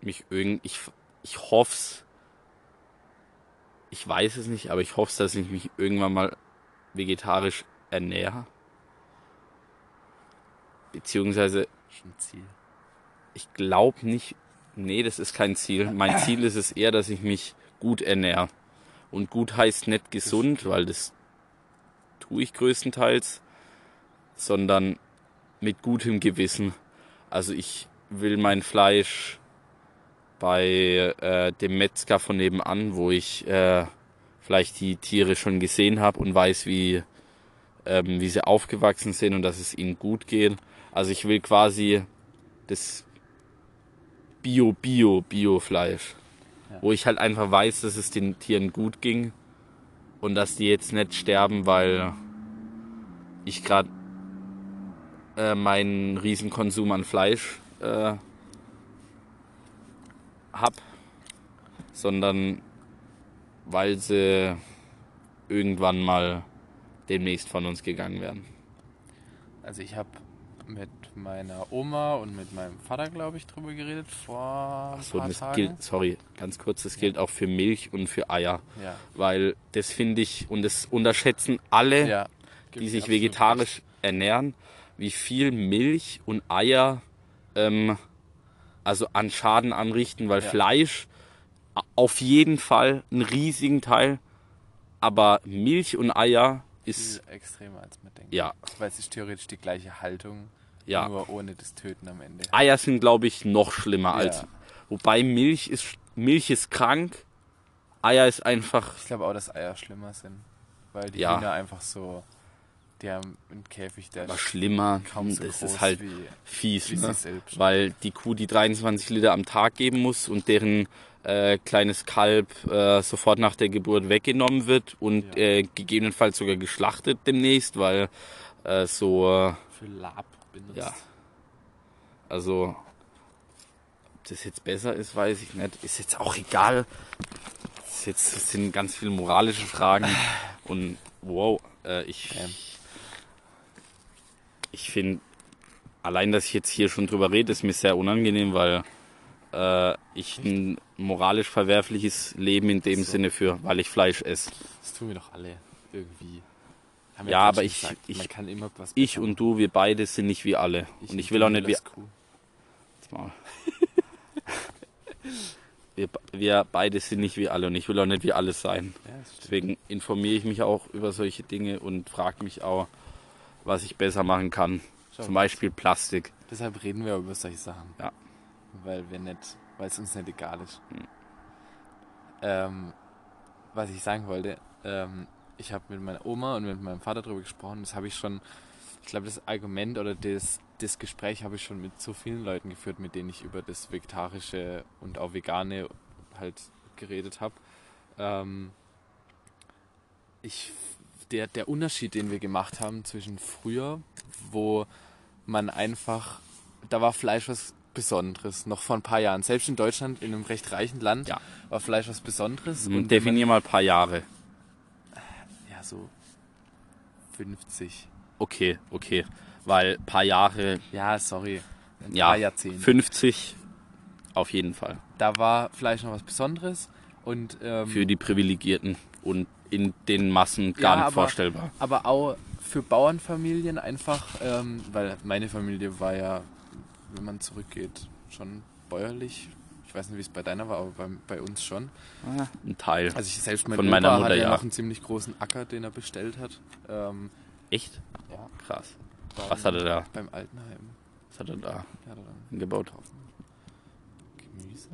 [SPEAKER 1] mich irgend ich ich hoff's ich weiß es nicht, aber ich hoffe, dass ich mich irgendwann mal vegetarisch ernähre. Beziehungsweise
[SPEAKER 2] Schon Ziel.
[SPEAKER 1] ich glaube nicht, nee, das ist kein Ziel. Mein *laughs* Ziel ist es eher, dass ich mich gut ernähre. Und gut heißt nicht gesund, weil das tue ich größtenteils, sondern mit gutem Gewissen. Also ich will mein Fleisch bei äh, dem Metzger von nebenan, wo ich äh, vielleicht die Tiere schon gesehen habe und weiß, wie, ähm, wie sie aufgewachsen sind und dass es ihnen gut geht. Also ich will quasi das Bio, Bio, Bio-Fleisch.
[SPEAKER 2] Ja.
[SPEAKER 1] Wo ich halt einfach weiß, dass es den Tieren gut ging und dass die jetzt nicht sterben, weil ich gerade äh, meinen Riesenkonsum an Fleisch äh, hab, sondern weil sie irgendwann mal demnächst von uns gegangen werden.
[SPEAKER 2] Also ich habe mit meiner Oma und mit meinem Vater, glaube ich, drüber geredet vor ein
[SPEAKER 1] So,
[SPEAKER 2] paar
[SPEAKER 1] das
[SPEAKER 2] Tagen.
[SPEAKER 1] gilt, sorry, ganz kurz, das gilt auch für Milch und für Eier,
[SPEAKER 2] Ja,
[SPEAKER 1] weil das finde ich und das unterschätzen alle,
[SPEAKER 2] ja.
[SPEAKER 1] die sich vegetarisch ernähren, wie viel Milch und Eier ähm, also an Schaden anrichten, weil
[SPEAKER 2] Ja.
[SPEAKER 1] Fleisch auf jeden Fall einen riesigen Teil, aber Milch und Eier ist
[SPEAKER 2] extremer als man denkt.
[SPEAKER 1] ja
[SPEAKER 2] Weil es ist theoretisch die gleiche Haltung,
[SPEAKER 1] ja
[SPEAKER 2] nur ohne das Töten am Ende.
[SPEAKER 1] Eier sind glaube ich noch schlimmer als
[SPEAKER 2] Ja.
[SPEAKER 1] wobei Milch ist Milch ist krank, Eier ist einfach
[SPEAKER 2] Ich glaube auch, dass Eier schlimmer sind. Weil die
[SPEAKER 1] Ja.
[SPEAKER 2] Hühner einfach so, die haben einen Käfig, der
[SPEAKER 1] aber
[SPEAKER 2] ist
[SPEAKER 1] schlimmer.
[SPEAKER 2] kaum so
[SPEAKER 1] das ist halt
[SPEAKER 2] wie,
[SPEAKER 1] fies,
[SPEAKER 2] wie
[SPEAKER 1] ne? weil die Kuh die 23 Liter am Tag geben muss und deren äh, kleines Kalb äh, sofort nach der Geburt weggenommen wird und
[SPEAKER 2] Ja.
[SPEAKER 1] äh, gegebenenfalls sogar geschlachtet demnächst, weil äh, so, äh,
[SPEAKER 2] Für Lab benutzt.
[SPEAKER 1] ja, also ob das jetzt besser ist, weiß ich nicht. Ist jetzt auch egal. Das, jetzt, das sind ganz viele moralische Fragen und wow, äh, ich,
[SPEAKER 2] Ähm.
[SPEAKER 1] Ich finde, allein, dass ich jetzt hier schon drüber rede, ist mir sehr unangenehm, weil äh, ich ein moralisch verwerfliches Leben in dem
[SPEAKER 2] So.
[SPEAKER 1] Sinne für, weil ich Fleisch esse.
[SPEAKER 2] Das tun wir doch alle irgendwie. Haben
[SPEAKER 1] Ja, aber ich-
[SPEAKER 2] gesagt,
[SPEAKER 1] ich-
[SPEAKER 2] man kann immer was
[SPEAKER 1] Ich und du, wir beide sind nicht wie alle. und ich will auch nicht wie. Mal. *laughs* wir, wir beide sind nicht wie alle und ich will auch nicht wie alle sein.
[SPEAKER 2] Ja.
[SPEAKER 1] Deswegen informiere ich mich auch über solche Dinge und frage mich auch, was ich besser machen kann.
[SPEAKER 2] Schau.
[SPEAKER 1] Zum Beispiel Plastik.
[SPEAKER 2] Deshalb reden wir über solche Sachen.
[SPEAKER 1] Ja.
[SPEAKER 2] Weil wir nicht, weil es uns nicht egal ist.
[SPEAKER 1] Hm.
[SPEAKER 2] Ähm, was ich sagen wollte, ähm, ich habe mit meiner Oma und mit meinem Vater darüber gesprochen. Das habe ich schon, ich glaube, das Argument oder das, das Gespräch habe ich schon mit so vielen Leuten geführt, mit denen ich über das Vegetarische und auch Vegane halt geredet habe. Ähm, ich, der, der Unterschied, den wir gemacht haben zwischen früher, wo man einfach, da war Fleisch was Besonderes, noch vor ein paar Jahren. Selbst in Deutschland, in einem recht reichen Land,
[SPEAKER 1] Ja.
[SPEAKER 2] war Fleisch was Besonderes. wenn
[SPEAKER 1] Definier mal ein paar Jahre.
[SPEAKER 2] Man, ja, so 50.
[SPEAKER 1] Okay, okay. Weil ein paar Jahre,
[SPEAKER 2] Ja, sorry. Ein
[SPEAKER 1] ja,
[SPEAKER 2] paar Jahrzehnte.
[SPEAKER 1] 50 auf jeden Fall.
[SPEAKER 2] Da war Fleisch noch was Besonderes und ähm,
[SPEAKER 1] Für die Privilegierten und in den Massen gar
[SPEAKER 2] Ja,
[SPEAKER 1] nicht
[SPEAKER 2] aber-
[SPEAKER 1] vorstellbar.
[SPEAKER 2] aber auch für Bauernfamilien einfach, ähm, weil meine Familie war ja, wenn man zurückgeht, schon bäuerlich. Ich weiß nicht, wie es bei deiner war, aber bei, bei uns schon.
[SPEAKER 1] Ah, Ein Teil.
[SPEAKER 2] Also ich selbst mein
[SPEAKER 1] Von
[SPEAKER 2] Opa
[SPEAKER 1] meiner Mutter,
[SPEAKER 2] hat ja,
[SPEAKER 1] ja.
[SPEAKER 2] noch einen ziemlich großen Acker, den er bestellt hat. Ähm,
[SPEAKER 1] Echt?
[SPEAKER 2] ja,
[SPEAKER 1] Krass.
[SPEAKER 2] beim,
[SPEAKER 1] Was hat er da?
[SPEAKER 2] Beim Altenheim.
[SPEAKER 1] Was hat er da
[SPEAKER 2] Ja, dann
[SPEAKER 1] gebaut?
[SPEAKER 2] Gemüse?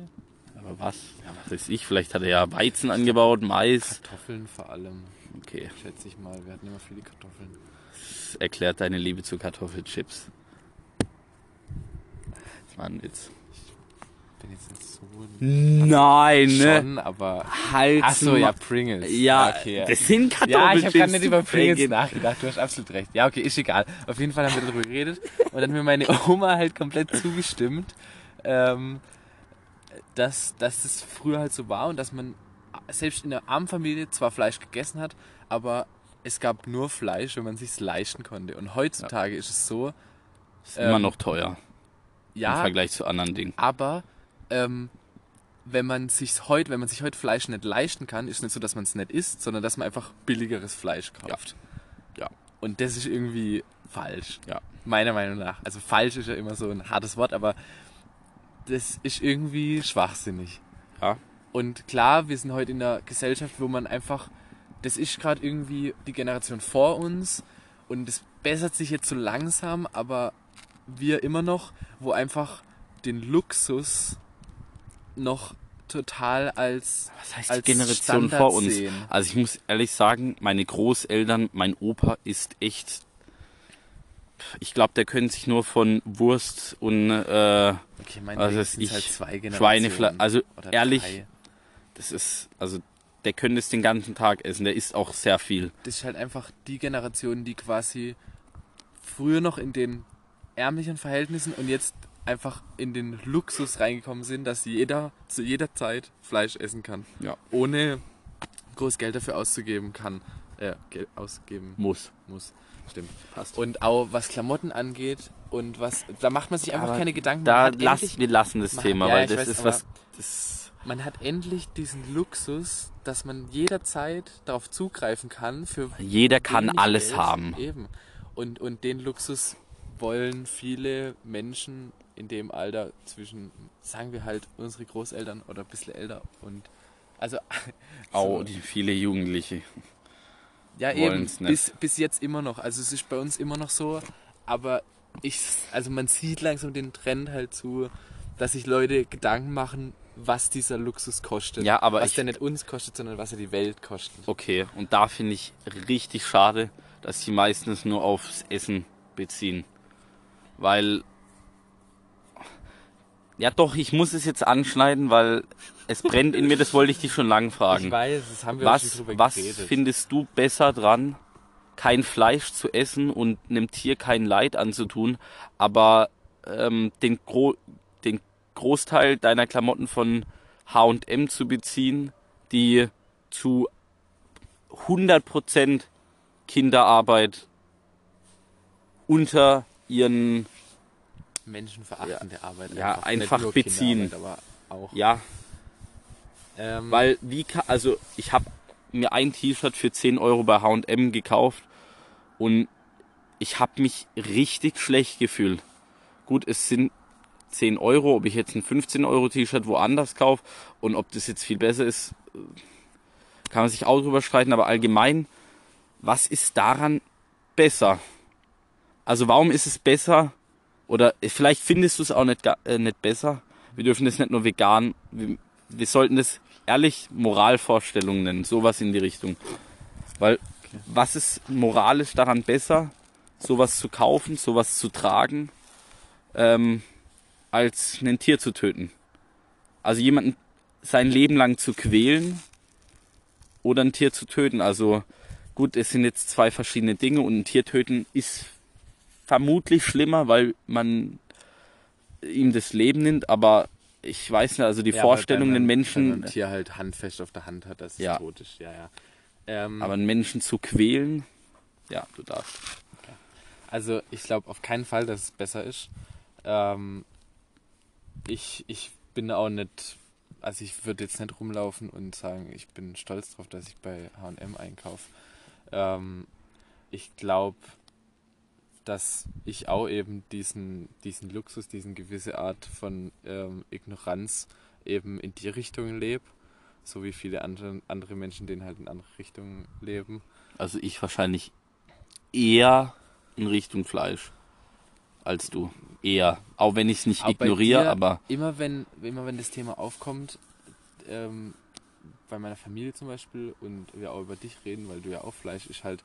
[SPEAKER 1] Aber was? Ja, was weiß ich? Vielleicht hat er ja Weizen angebaut, Mais.
[SPEAKER 2] Kartoffeln vor allem,
[SPEAKER 1] Okay,
[SPEAKER 2] schätze ich mal. Wir hatten immer viele Kartoffeln.
[SPEAKER 1] das erklärt deine Liebe zu Kartoffelchips. Das war ein Witz.
[SPEAKER 2] Bin jetzt nicht so
[SPEAKER 1] Nein,
[SPEAKER 2] schon, aber
[SPEAKER 1] Halt.
[SPEAKER 2] Achso, ja, Pringles.
[SPEAKER 1] Ja,
[SPEAKER 2] okay.
[SPEAKER 1] das sind
[SPEAKER 2] Ja,
[SPEAKER 1] Kartoffelchips.
[SPEAKER 2] ich habe gar nicht über Pringles
[SPEAKER 1] Bacon.
[SPEAKER 2] nachgedacht. Du hast absolut recht. Ja, okay, ist egal. Auf jeden Fall haben wir darüber geredet. Und dann hat mir meine Oma halt komplett zugestimmt, ähm, dass, dass das früher halt so war und dass man selbst in der armen Familie zwar Fleisch gegessen hat, aber es gab nur Fleisch, wenn man sich's leisten konnte. Und heutzutage ist es so,
[SPEAKER 1] Ist immer
[SPEAKER 2] Ähm,
[SPEAKER 1] noch teuer im
[SPEAKER 2] ja,
[SPEAKER 1] Vergleich zu anderen Dingen.
[SPEAKER 2] aber ähm, wenn man sich heute, wenn man sich heute Fleisch nicht leisten kann, ist nicht so, dass man es nicht isst, sondern dass man einfach billigeres Fleisch kauft.
[SPEAKER 1] Ja.
[SPEAKER 2] Und das ist irgendwie falsch.
[SPEAKER 1] Ja.
[SPEAKER 2] Meiner Meinung nach. Also falsch ist ja immer so ein hartes Wort, aber das ist irgendwie schwachsinnig.
[SPEAKER 1] Ja.
[SPEAKER 2] Und klar, wir sind heute in einer Gesellschaft, wo man einfach, das ist gerade irgendwie die Generation vor uns und es bessert sich jetzt so langsam, aber wir immer noch, wo einfach den Luxus noch total als
[SPEAKER 1] Was heißt
[SPEAKER 2] als
[SPEAKER 1] die Generation
[SPEAKER 2] Standard
[SPEAKER 1] vor uns?
[SPEAKER 2] sehen.
[SPEAKER 1] Also ich muss ehrlich sagen, meine Großeltern, mein Opa ist echt. Ich glaube, der könnte sich nur von Wurst und äh,
[SPEAKER 2] okay, mein
[SPEAKER 1] weiß
[SPEAKER 2] sind
[SPEAKER 1] ich,
[SPEAKER 2] halt zwei.
[SPEAKER 1] Schweinefleisch. Also ehrlich,
[SPEAKER 2] drei.
[SPEAKER 1] das ist, also der könnte es den ganzen Tag essen. Der isst auch sehr viel.
[SPEAKER 2] Das ist halt einfach die Generation, die quasi früher noch in den ärmlichen Verhältnissen und jetzt einfach in den Luxus reingekommen sind, dass jeder zu jeder Zeit Fleisch essen kann.
[SPEAKER 1] Ja.
[SPEAKER 2] Ohne groß Geld dafür auszugeben kann. Äh, Geld ausgeben
[SPEAKER 1] Muss.
[SPEAKER 2] muss. Stimmt.
[SPEAKER 1] Passt.
[SPEAKER 2] Und auch was Klamotten angeht und was, da macht man sich einfach
[SPEAKER 1] Aber
[SPEAKER 2] keine Gedanken.
[SPEAKER 1] Da lass, wir lassen das
[SPEAKER 2] Man-
[SPEAKER 1] Thema,
[SPEAKER 2] ja,
[SPEAKER 1] weil das
[SPEAKER 2] weiß,
[SPEAKER 1] ist was. Das,
[SPEAKER 2] man hat endlich diesen Luxus, dass man jederzeit darauf zugreifen kann für
[SPEAKER 1] jeder kann alles
[SPEAKER 2] Geld.
[SPEAKER 1] haben.
[SPEAKER 2] Eben. Und, und den Luxus wollen viele Menschen in dem Alter zwischen, sagen wir halt, unsere Großeltern oder ein bisschen älter und also *laughs*
[SPEAKER 1] Auch
[SPEAKER 2] so,
[SPEAKER 1] die viele Jugendliche.
[SPEAKER 2] Ja eben bis, bis jetzt immer noch. Also es ist bei uns immer noch so, aber ich also man sieht langsam den Trend halt zu, dass sich Leute Gedanken machen, was dieser Luxus kostet.
[SPEAKER 1] Ja, aber
[SPEAKER 2] was
[SPEAKER 1] ich-
[SPEAKER 2] der nicht uns kostet, sondern was er die Welt kostet.
[SPEAKER 1] Okay, und da finde ich richtig schade, dass die meistens nur aufs Essen beziehen. Weil Ja doch, ich muss es jetzt anschneiden, weil es brennt in mir, das wollte ich dich schon lange fragen.
[SPEAKER 2] Ich weiß, das haben wir auch schon
[SPEAKER 1] Was,
[SPEAKER 2] drüber
[SPEAKER 1] was
[SPEAKER 2] geredet.
[SPEAKER 1] findest du besser dran, kein Fleisch zu essen und einem Tier kein Leid anzutun, aber ähm, den, Gro den Großteil deiner Klamotten von H&M zu beziehen, die zu 100% Kinderarbeit unter ihren,
[SPEAKER 2] Menschenverachtende Arbeit.
[SPEAKER 1] Ja, einfach
[SPEAKER 2] nur
[SPEAKER 1] beziehen.
[SPEAKER 2] Aber auch.
[SPEAKER 1] ja,
[SPEAKER 2] Ähm,
[SPEAKER 1] Weil wie kann, also ich habe mir ein T-Shirt für 10 Euro bei H&M gekauft und ich habe mich richtig schlecht gefühlt. Gut, es sind 10 Euro, ob ich jetzt ein 15 Euro T-Shirt woanders kaufe und ob das jetzt viel besser ist, äh, kann man sich auch drüber streiten, aber allgemein, was ist daran besser? Also warum ist es besser oder vielleicht findest du es auch nicht, äh, nicht besser? Wir dürfen das nicht nur vegan, wir, wir sollten das ehrlich Moralvorstellungen nennen, sowas in die Richtung. Weil was ist moralisch daran besser, sowas zu kaufen, sowas zu tragen, ähm, als ein Tier zu töten? Also jemanden sein Leben lang zu quälen oder ein Tier zu töten. Also gut, es sind jetzt zwei verschiedene Dinge und ein Tier töten ist vermutlich schlimmer, weil man ihm das Leben nimmt, aber ich weiß nicht, also die
[SPEAKER 2] ja,
[SPEAKER 1] Vorstellung, den
[SPEAKER 2] Wenn
[SPEAKER 1] Menschen,
[SPEAKER 2] man ein Tier halt handfest auf der Hand hat, dass es
[SPEAKER 1] Ja.
[SPEAKER 2] tot ist. Ja, ja. Ähm,
[SPEAKER 1] aber einen Menschen zu quälen, ja, du darfst.
[SPEAKER 2] Also ich glaube auf keinen Fall, dass es besser ist. Ähm, ich, ich bin auch nicht, also ich würde jetzt nicht rumlaufen und sagen, ich bin stolz drauf, dass ich bei HM einkaufe. Ähm, ich glaube, dass ich auch eben diesen, diesen Luxus, diesen gewisse Art von ähm, Ignoranz eben in die Richtung lebe. So wie viele andere, andere Menschen, denen halt in andere Richtungen leben.
[SPEAKER 1] Also ich wahrscheinlich eher in Richtung Fleisch als du. Eher. Auch wenn ich es nicht
[SPEAKER 2] Aber
[SPEAKER 1] ignoriere, aber
[SPEAKER 2] immer wenn, immer wenn das Thema aufkommt, ähm, bei meiner Familie zum Beispiel und wir auch über dich reden, weil du ja auch Fleisch ist halt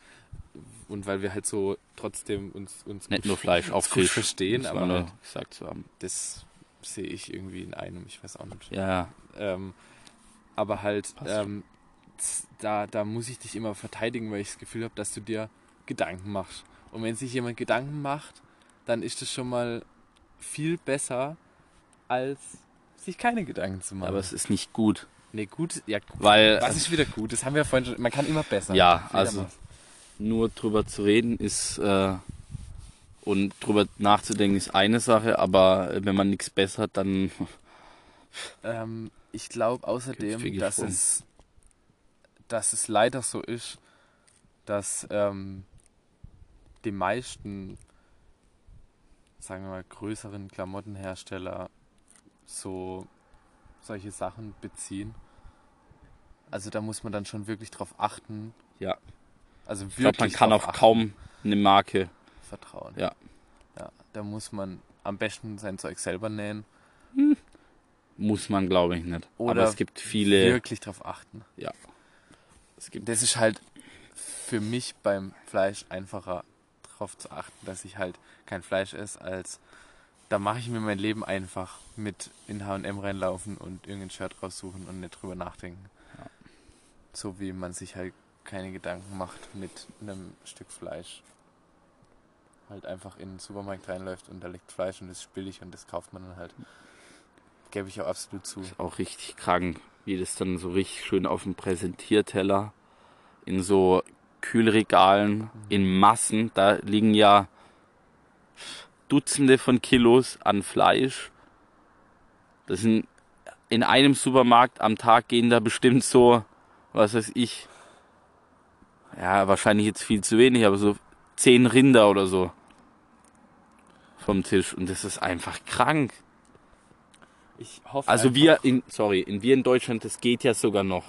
[SPEAKER 2] und weil wir halt so trotzdem uns uns
[SPEAKER 1] nicht
[SPEAKER 2] gut-
[SPEAKER 1] nur Fleisch, auch Fisch.
[SPEAKER 2] verstehen, aber halt,
[SPEAKER 1] gesagt zu haben.
[SPEAKER 2] das sehe ich irgendwie in einem, ich weiß auch nicht.
[SPEAKER 1] Ja.
[SPEAKER 2] Ähm, aber halt, ähm, da, da muss ich dich immer verteidigen, weil ich das Gefühl habe, dass du dir Gedanken machst. Und wenn sich jemand Gedanken macht, dann ist das schon mal viel besser, als sich keine Gedanken zu machen.
[SPEAKER 1] aber es ist nicht gut.
[SPEAKER 2] Nee, gut, ja, gut.
[SPEAKER 1] Weil
[SPEAKER 2] Was ist wieder gut? Das haben wir vorhin schon. Man kann immer besser.
[SPEAKER 1] Ja, also nur drüber zu reden ist äh, und drüber nachzudenken ist eine Sache, aber wenn man nichts besser hat, dann *laughs*
[SPEAKER 2] Ähm, ich glaube außerdem, dass es, dass es leider so ist, dass ähm, die meisten, sagen wir mal, größeren Klamottenhersteller so solche Sachen beziehen. Also da muss man dann schon wirklich drauf achten.
[SPEAKER 1] Ja.
[SPEAKER 2] Also
[SPEAKER 1] ich glaube, man
[SPEAKER 2] wirklich
[SPEAKER 1] kann
[SPEAKER 2] drauf
[SPEAKER 1] auf
[SPEAKER 2] achten.
[SPEAKER 1] kaum eine Marke.
[SPEAKER 2] vertrauen.
[SPEAKER 1] Ja.
[SPEAKER 2] Ja, da muss man am besten sein Zeug selber nähen.
[SPEAKER 1] Muss man, glaube ich, nicht.
[SPEAKER 2] Oder
[SPEAKER 1] aber es gibt viele.
[SPEAKER 2] Wirklich drauf achten.
[SPEAKER 1] Es gibt
[SPEAKER 2] Das ist halt für mich beim Fleisch einfacher darauf zu achten, dass ich halt kein Fleisch esse, als da mache ich mir mein Leben einfach mit in H&M reinlaufen und irgendein Shirt raussuchen und nicht drüber nachdenken.
[SPEAKER 1] Ja.
[SPEAKER 2] So wie man sich halt keine Gedanken macht mit einem Stück Fleisch. Halt einfach in den Supermarkt reinläuft und da liegt Fleisch und das ist billig und das kauft man dann halt. Gebe ich auch absolut zu.
[SPEAKER 1] auch richtig krank, wie das dann so richtig schön auf dem Präsentierteller in so Kühlregalen in Massen, da liegen ja Dutzende von Kilos an Fleisch. Das sind in einem Supermarkt am Tag gehen da bestimmt so, was weiß ich, ja, wahrscheinlich jetzt viel zu wenig, aber so zehn Rinder oder so vom Tisch. Und das ist einfach krank.
[SPEAKER 2] Ich hoffe
[SPEAKER 1] Also
[SPEAKER 2] einfach-
[SPEAKER 1] wir in, sorry, in wir in Deutschland, das geht ja sogar noch.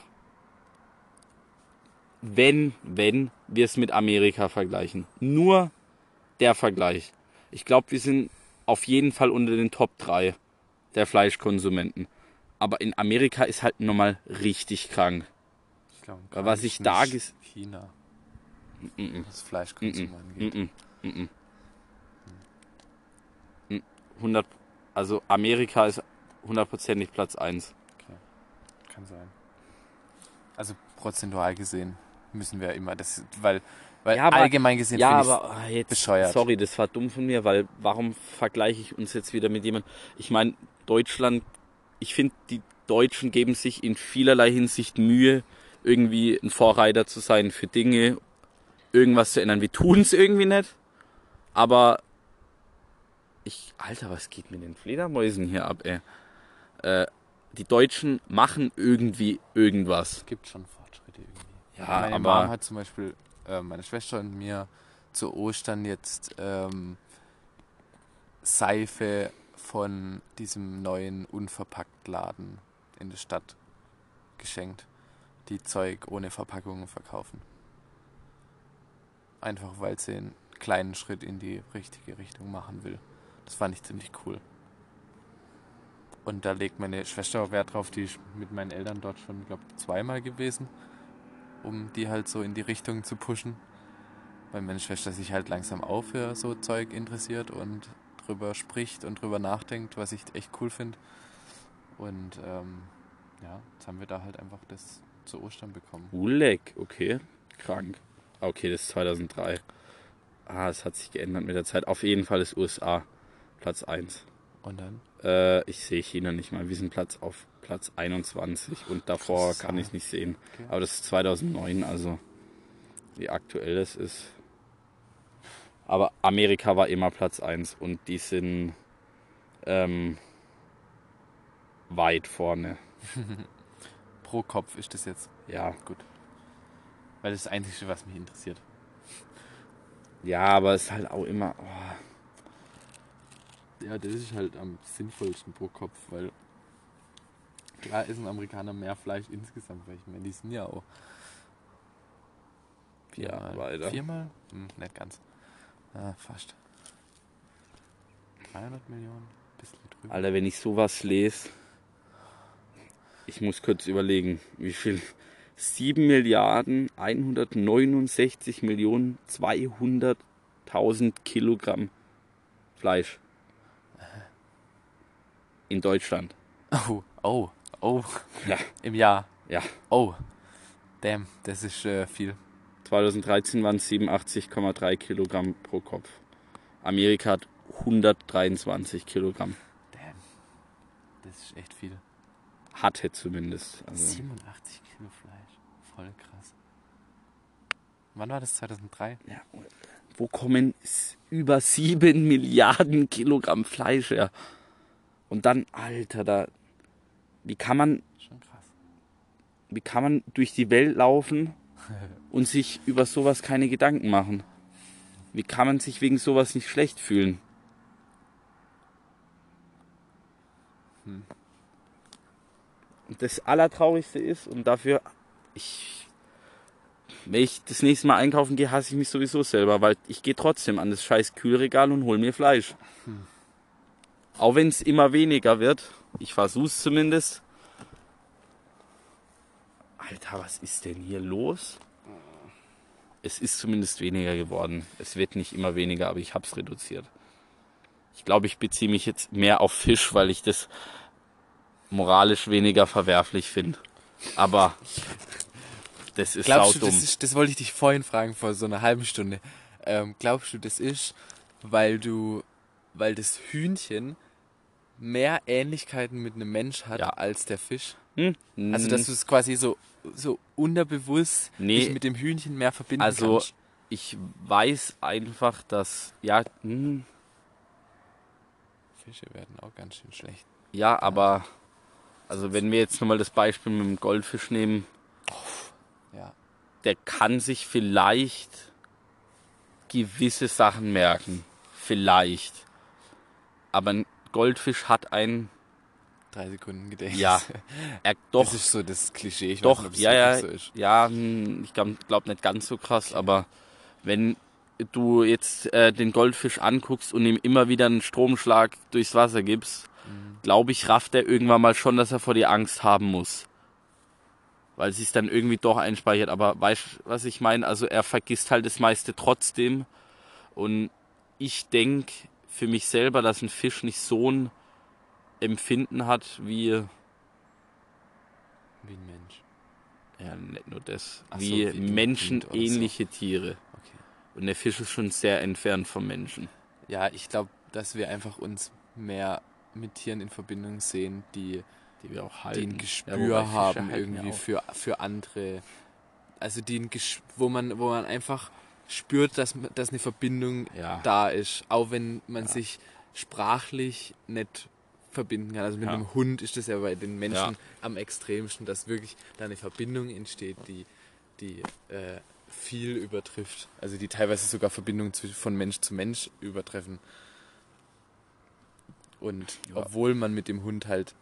[SPEAKER 1] Wenn, wenn wir es mit Amerika vergleichen. Nur der Vergleich. Ich glaube, wir sind auf jeden Fall unter den Top 3 der Fleischkonsumenten. Aber in Amerika ist halt nochmal richtig krank.
[SPEAKER 2] Ich glaub,
[SPEAKER 1] Weil
[SPEAKER 2] gar
[SPEAKER 1] was ich da ges-
[SPEAKER 2] China,
[SPEAKER 1] Mm
[SPEAKER 2] was Fleischkonsum
[SPEAKER 1] Mm-mm.
[SPEAKER 2] angeht.
[SPEAKER 1] -mm. Mm -mm. Mm. 100, also Amerika ist hundertprozentig Platz 1.
[SPEAKER 2] Kann sein. Also prozentual gesehen müssen wir immer das, weil, weil
[SPEAKER 1] Ja, aber-
[SPEAKER 2] allgemein gesehen
[SPEAKER 1] Ja, aber ah, jetzt,
[SPEAKER 2] bescheuert.
[SPEAKER 1] sorry, das war dumm von mir, weil warum vergleiche ich uns jetzt wieder mit jemandem? Ich meine, Deutschland, ich finde, die Deutschen geben sich in vielerlei Hinsicht Mühe, irgendwie ein Vorreiter zu sein für Dinge, irgendwas zu ändern. Wir tun es irgendwie nicht, aber ich, Alter, was geht mit den Fledermäusen hier ab, ey? Äh, die Deutschen machen irgendwie irgendwas.
[SPEAKER 2] es gibt schon Fortschritte irgendwie.
[SPEAKER 1] Ja,
[SPEAKER 2] meine
[SPEAKER 1] aber-
[SPEAKER 2] Mom hat zum Beispiel äh, meine Schwester und mir zu Ostern jetzt ähm, Seife von diesem neuen Unverpacktladen in der Stadt geschenkt, die Zeug ohne Verpackungen verkaufen. Einfach weil sie einen kleinen Schritt in die richtige Richtung machen will. Das fand ich ziemlich cool. Und da legt meine Schwester auch Wert drauf, die ist mit meinen Eltern dort schon, glaube zweimal gewesen, um die halt so in die Richtung zu pushen. Weil meine Schwester sich halt langsam auch für so Zeug interessiert und drüber spricht und drüber nachdenkt, was ich echt cool finde. Und ähm, ja, jetzt haben wir da halt einfach das zu Ostern bekommen.
[SPEAKER 1] Uleck, okay. Krank. Ah, Okay, das ist 2003. Ah, es hat sich geändert mit der Zeit. Auf jeden Fall ist USA Platz 1.
[SPEAKER 2] Und dann?
[SPEAKER 1] Äh, ich sehe China nicht mal. Wir sind Platz auf Platz 21 und davor
[SPEAKER 2] Krass.
[SPEAKER 1] kann ich es nicht sehen.
[SPEAKER 2] Okay.
[SPEAKER 1] Aber das ist 2009, also wie aktuell das ist. Aber Amerika war immer Platz 1 und die sind ähm, weit vorne. *laughs*
[SPEAKER 2] Pro Kopf ist das jetzt
[SPEAKER 1] Ja,
[SPEAKER 2] gut. Weil das ist das Einzige, was mich interessiert.
[SPEAKER 1] ja, aber es ist halt auch immer. Oh,
[SPEAKER 2] Ja, das ist halt am sinnvollsten pro Kopf, weil klar essen Amerikaner mehr Fleisch insgesamt, weil ich meine, die sind ja auch
[SPEAKER 1] Ja, weiter.
[SPEAKER 2] Viermal? Hm, nicht ganz. Ja, fast. 300 Millionen, bisschen drüber.
[SPEAKER 1] Alter, wenn ich sowas lese, ich muss kurz überlegen, wie viel. 7 Milliarden 169 Millionen 200.000 Kilogramm Fleisch. In Deutschland.
[SPEAKER 2] Oh, oh, oh.
[SPEAKER 1] Ja.
[SPEAKER 2] Im Jahr.
[SPEAKER 1] Ja.
[SPEAKER 2] Oh. Damn, das ist äh, viel.
[SPEAKER 1] 2013 waren es 87,3 Kilogramm pro Kopf. Amerika hat 123 Kilogramm.
[SPEAKER 2] Damn. Das ist echt viel.
[SPEAKER 1] Hatte zumindest. Also
[SPEAKER 2] 87 Kilo Fleisch. Voll krass. Wann war das? 2003?
[SPEAKER 1] Ja, wo kommen über sieben Milliarden Kilogramm Fleisch her? Und dann, Alter, da, wie kann man,
[SPEAKER 2] Schon krass.
[SPEAKER 1] wie kann man durch die Welt laufen *laughs* und sich über sowas keine Gedanken machen? Wie kann man sich wegen sowas nicht schlecht fühlen?
[SPEAKER 2] Hm.
[SPEAKER 1] Und das Allertraurigste ist, und dafür, ich, wenn ich das nächste Mal einkaufen gehe, hasse ich mich sowieso selber, weil ich gehe trotzdem an das scheiß Kühlregal und hol mir Fleisch. Auch wenn es immer weniger wird, ich versuch's zumindest. Alter, was ist denn hier los? Es ist zumindest weniger geworden. Es wird nicht immer weniger, aber ich hab's reduziert. Ich glaube, ich beziehe mich jetzt mehr auf Fisch, weil ich das moralisch weniger verwerflich finde. Aber das ist
[SPEAKER 2] Glaubst du, das, ist, das wollte ich dich vorhin fragen, vor so einer halben Stunde. Ähm, glaubst du, das ist, weil du, weil das Hühnchen mehr Ähnlichkeiten mit einem Mensch hat
[SPEAKER 1] Ja.
[SPEAKER 2] als der Fisch?
[SPEAKER 1] Hm?
[SPEAKER 2] Also, dass du es quasi so, so unterbewusst
[SPEAKER 1] Nee.
[SPEAKER 2] dich mit dem Hühnchen mehr verbinden
[SPEAKER 1] Also,
[SPEAKER 2] kannst.
[SPEAKER 1] ich weiß einfach, dass, ja, hm,
[SPEAKER 2] Fische werden auch ganz schön schlecht.
[SPEAKER 1] ja, aber, also wenn wir jetzt nochmal das Beispiel mit dem Goldfisch nehmen,
[SPEAKER 2] Ja.
[SPEAKER 1] der kann sich vielleicht gewisse Sachen merken. Vielleicht. Aber ein Goldfisch hat ein,
[SPEAKER 2] Drei Sekunden Gedächtnis.
[SPEAKER 1] ja, *laughs* er doch,
[SPEAKER 2] Das ist so das Klischee. Ich
[SPEAKER 1] doch,
[SPEAKER 2] nicht, ob es
[SPEAKER 1] ja, ja,
[SPEAKER 2] so ist.
[SPEAKER 1] ja, hm, ich glaube glaub nicht ganz so krass, aber wenn du jetzt äh, den Goldfisch anguckst und ihm immer wieder einen Stromschlag durchs Wasser gibst,
[SPEAKER 2] Mhm.
[SPEAKER 1] glaube ich, rafft er irgendwann mal schon, dass er vor dir Angst haben muss. Weil es sich dann irgendwie doch einspeichert. Aber weißt du, was ich meine? Also er vergisst halt das meiste trotzdem. Und ich denke für mich selber, dass ein Fisch nicht so ein Empfinden hat wie,
[SPEAKER 2] Wie ein Mensch.
[SPEAKER 1] ja, nicht nur das,
[SPEAKER 2] so,
[SPEAKER 1] wie,
[SPEAKER 2] wie
[SPEAKER 1] menschenähnliche Tiere.
[SPEAKER 2] Okay.
[SPEAKER 1] Und der Fisch ist schon sehr entfernt vom Menschen.
[SPEAKER 2] Ja, ich glaube, dass wir einfach uns mehr mit Tieren in Verbindung sehen, die,
[SPEAKER 1] Die wir auch
[SPEAKER 2] die
[SPEAKER 1] halten.
[SPEAKER 2] ein Gespür
[SPEAKER 1] Ja,
[SPEAKER 2] haben irgendwie für, für andere. Also die ein Ges wo man, wo man einfach spürt, dass, dass eine Verbindung
[SPEAKER 1] Ja.
[SPEAKER 2] da ist, auch wenn man sich sprachlich nicht verbinden kann. Also mit
[SPEAKER 1] Ja.
[SPEAKER 2] einem Hund ist das ja bei den Menschen
[SPEAKER 1] Ja.
[SPEAKER 2] am extremsten, dass wirklich da eine Verbindung entsteht, die, die äh, viel übertrifft. Also die teilweise sogar Verbindungen von Mensch zu Mensch übertreffen. Und
[SPEAKER 1] Ja.
[SPEAKER 2] obwohl man mit dem Hund halt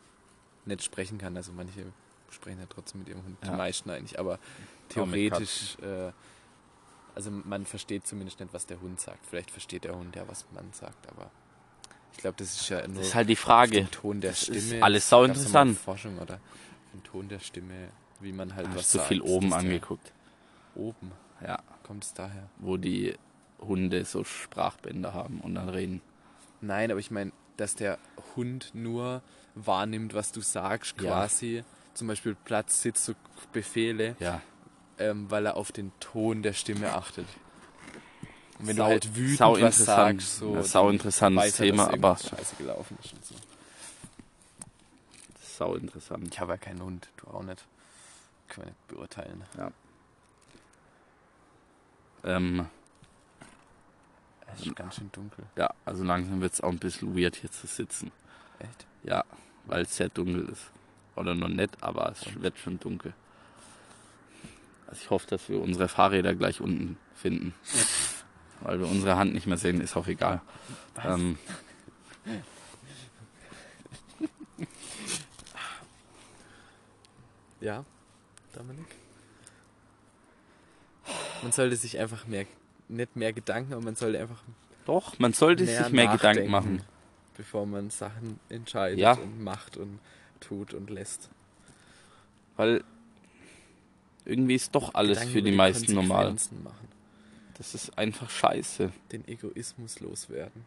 [SPEAKER 2] nicht sprechen kann, also manche sprechen ja trotzdem mit ihrem Hund, die
[SPEAKER 1] Ja.
[SPEAKER 2] meisten eigentlich, aber
[SPEAKER 1] mit
[SPEAKER 2] theoretisch, äh, also man versteht zumindest nicht, was der Hund sagt. Vielleicht versteht der Hund ja, was man sagt, aber ich glaube, das ist ja nur
[SPEAKER 1] Das ist halt die Frage.
[SPEAKER 2] Ton der
[SPEAKER 1] Das
[SPEAKER 2] Stimme.
[SPEAKER 1] ist alles
[SPEAKER 2] Das
[SPEAKER 1] sau
[SPEAKER 2] ja
[SPEAKER 1] interessant.
[SPEAKER 2] Forschung oder den Ton der Stimme, wie man halt was
[SPEAKER 1] Hast du
[SPEAKER 2] sagt.
[SPEAKER 1] viel oben angeguckt.
[SPEAKER 2] Oben
[SPEAKER 1] Ja,
[SPEAKER 2] kommt es daher.
[SPEAKER 1] wo die Hunde so Sprachbänder haben und dann reden.
[SPEAKER 2] Nein, aber ich meine, dass der Hund nur wahrnimmt, was du sagst,
[SPEAKER 1] Ja.
[SPEAKER 2] quasi. Zum Beispiel Platz, Sitz, so Befehle,
[SPEAKER 1] Ja,
[SPEAKER 2] ähm, weil er auf den Ton der Stimme achtet. Und wenn
[SPEAKER 1] Sau-
[SPEAKER 2] du halt wütend
[SPEAKER 1] sau
[SPEAKER 2] was sagst, so,
[SPEAKER 1] Ja, sau interessantes
[SPEAKER 2] er,
[SPEAKER 1] Thema, aber
[SPEAKER 2] scheiße gelaufen ist und so.
[SPEAKER 1] sau interessant.
[SPEAKER 2] Ich habe ja keinen Hund, du auch nicht. Können wir nicht beurteilen.
[SPEAKER 1] Ähm,
[SPEAKER 2] Es ist ganz schön dunkel.
[SPEAKER 1] ja, also langsam wird es auch ein bisschen weird hier zu sitzen.
[SPEAKER 2] Echt?
[SPEAKER 1] Ja, weil es sehr dunkel ist. Oder noch nicht, aber es wird schon dunkel. Also ich hoffe, dass wir unsere Fahrräder gleich unten finden. Weil wir unsere Hand nicht mehr sehen, ist auch egal. Ähm,
[SPEAKER 2] Ja, Dominik? Man sollte sich einfach mehr, nicht mehr Gedanken, aber man sollte einfach
[SPEAKER 1] doch, man sollte
[SPEAKER 2] mehr
[SPEAKER 1] sich mehr Gedanken machen.
[SPEAKER 2] Bevor man Sachen entscheidet
[SPEAKER 1] Ja.
[SPEAKER 2] und macht und tut und lässt.
[SPEAKER 1] Weil irgendwie ist doch alles
[SPEAKER 2] Gedanken
[SPEAKER 1] für
[SPEAKER 2] über
[SPEAKER 1] die meisten normal.
[SPEAKER 2] Machen.
[SPEAKER 1] Das ist einfach scheiße.
[SPEAKER 2] Den Egoismus loswerden.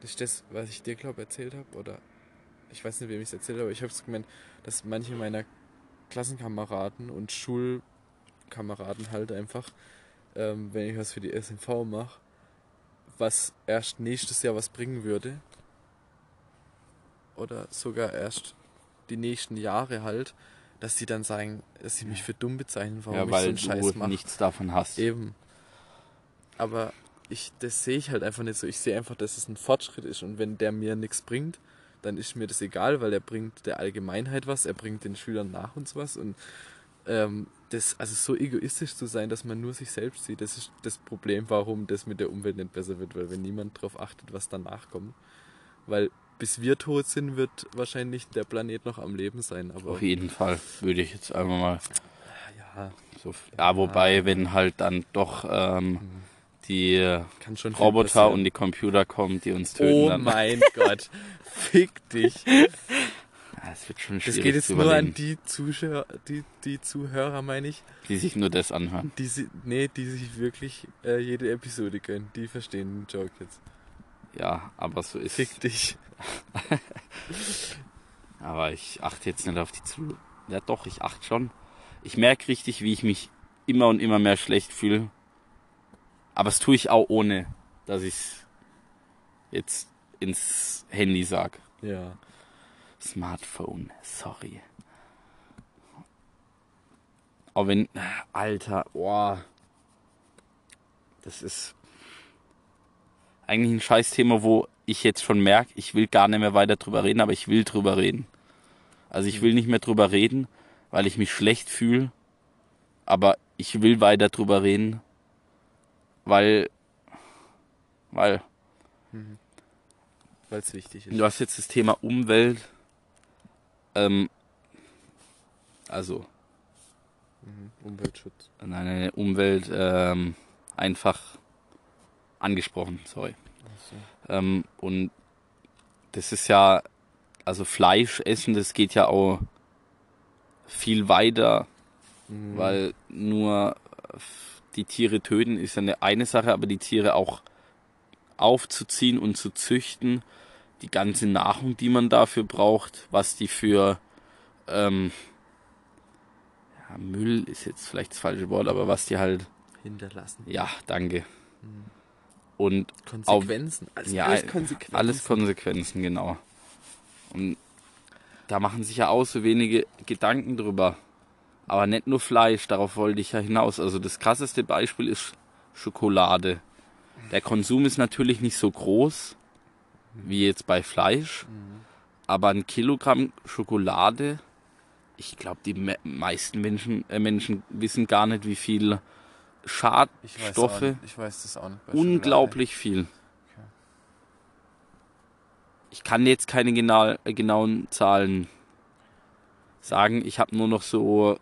[SPEAKER 2] Das ist das, was ich dir, glaube erzählt habe, oder ich weiß nicht, wem ich es erzählt habe, aber ich habe es gemeint, dass manche meiner Klassenkameraden und Schulkameraden halt einfach, ähm, wenn ich was für die SMV mache, was erst nächstes Jahr was bringen würde, oder sogar erst die nächsten Jahre halt, dass die dann sagen, dass sie mich für dumm bezeichnen, warum
[SPEAKER 1] ja,
[SPEAKER 2] ich so einen Scheiß
[SPEAKER 1] du
[SPEAKER 2] mache.
[SPEAKER 1] nichts davon hast.
[SPEAKER 2] Eben. Aber ich, das sehe ich halt einfach nicht so. Ich sehe einfach, dass es ein Fortschritt ist und wenn der mir nichts bringt, dann ist mir das egal, weil er bringt der Allgemeinheit was, er bringt den Schülern nach uns was und ähm, das, also so egoistisch zu sein, dass man nur sich selbst sieht, das ist das Problem, warum das mit der Umwelt nicht besser wird, weil wenn niemand darauf achtet, was danach kommt, weil bis wir tot sind, wird wahrscheinlich der Planet noch am Leben sein, aber
[SPEAKER 1] Auf jeden Fall würde ich jetzt einfach mal
[SPEAKER 2] ja,
[SPEAKER 1] so. Ja, wobei, wenn halt dann doch ähm, die
[SPEAKER 2] schon viel
[SPEAKER 1] Roboter und die Computer kommen, die uns töten,
[SPEAKER 2] Oh
[SPEAKER 1] dann.
[SPEAKER 2] mein *laughs* Gott, fick dich.
[SPEAKER 1] Es wird schon
[SPEAKER 2] Das
[SPEAKER 1] schwierig
[SPEAKER 2] geht jetzt nur an die Zuschauer, die, die Zuhörer, meine ich,
[SPEAKER 1] die sich nur das anhören.
[SPEAKER 2] die, nee, die sich wirklich äh, jede Episode gönnen. Die verstehen den Joke jetzt.
[SPEAKER 1] Ja, aber so ist
[SPEAKER 2] Fick dich. *laughs*
[SPEAKER 1] Aber ich achte jetzt nicht auf die zu. Ja doch, ich achte schon. Ich merke richtig, wie ich mich immer und immer mehr schlecht fühle. Aber das tue ich auch ohne, dass ich jetzt ins Handy sag.
[SPEAKER 2] Ja.
[SPEAKER 1] Smartphone, sorry. Aber wenn, Alter, boah, das ist eigentlich ein Scheißthema, wo ich jetzt schon merke, ich will gar nicht mehr weiter drüber reden, aber ich will drüber reden. Also ich will nicht mehr drüber reden, weil ich mich schlecht fühle, aber ich will weiter drüber reden, weil, weil
[SPEAKER 2] Weil es wichtig ist.
[SPEAKER 1] Du hast jetzt das Thema Umwelt. Ähm, also,
[SPEAKER 2] Mhm. Umweltschutz.
[SPEAKER 1] nein, nein, Umwelt ähm, einfach angesprochen, sorry.
[SPEAKER 2] So.
[SPEAKER 1] Ähm, und das ist ja, also Fleisch essen, das geht ja auch viel weiter,
[SPEAKER 2] Mhm.
[SPEAKER 1] weil nur die Tiere töten ist ja eine, eine Sache, aber die Tiere auch aufzuziehen und zu züchten die ganze Nahrung, die man dafür braucht, was die für ähm, ja, Müll ist jetzt vielleicht das falsche Wort, aber was die halt,
[SPEAKER 2] Hinterlassen.
[SPEAKER 1] ja, danke. Und
[SPEAKER 2] Konsequenzen. Alles,
[SPEAKER 1] ja,
[SPEAKER 2] alles Konsequenzen.
[SPEAKER 1] alles Konsequenzen, genau. Und da machen sich ja auch so wenige Gedanken drüber. Aber nicht nur Fleisch, darauf wollte ich ja hinaus. Also das krasseste Beispiel ist Schokolade. Der Konsum ist natürlich nicht so groß wie jetzt bei Fleisch, aber ein Kilogramm Schokolade, ich glaube, die me meisten Menschen, äh, Menschen wissen gar nicht, wie viel
[SPEAKER 2] ich weiß
[SPEAKER 1] Schadstoffe,
[SPEAKER 2] ich weiß das auch nicht. bei
[SPEAKER 1] unglaublich viel. Ich kann jetzt keine genau, äh, genauen Zahlen sagen. Ich habe nur noch so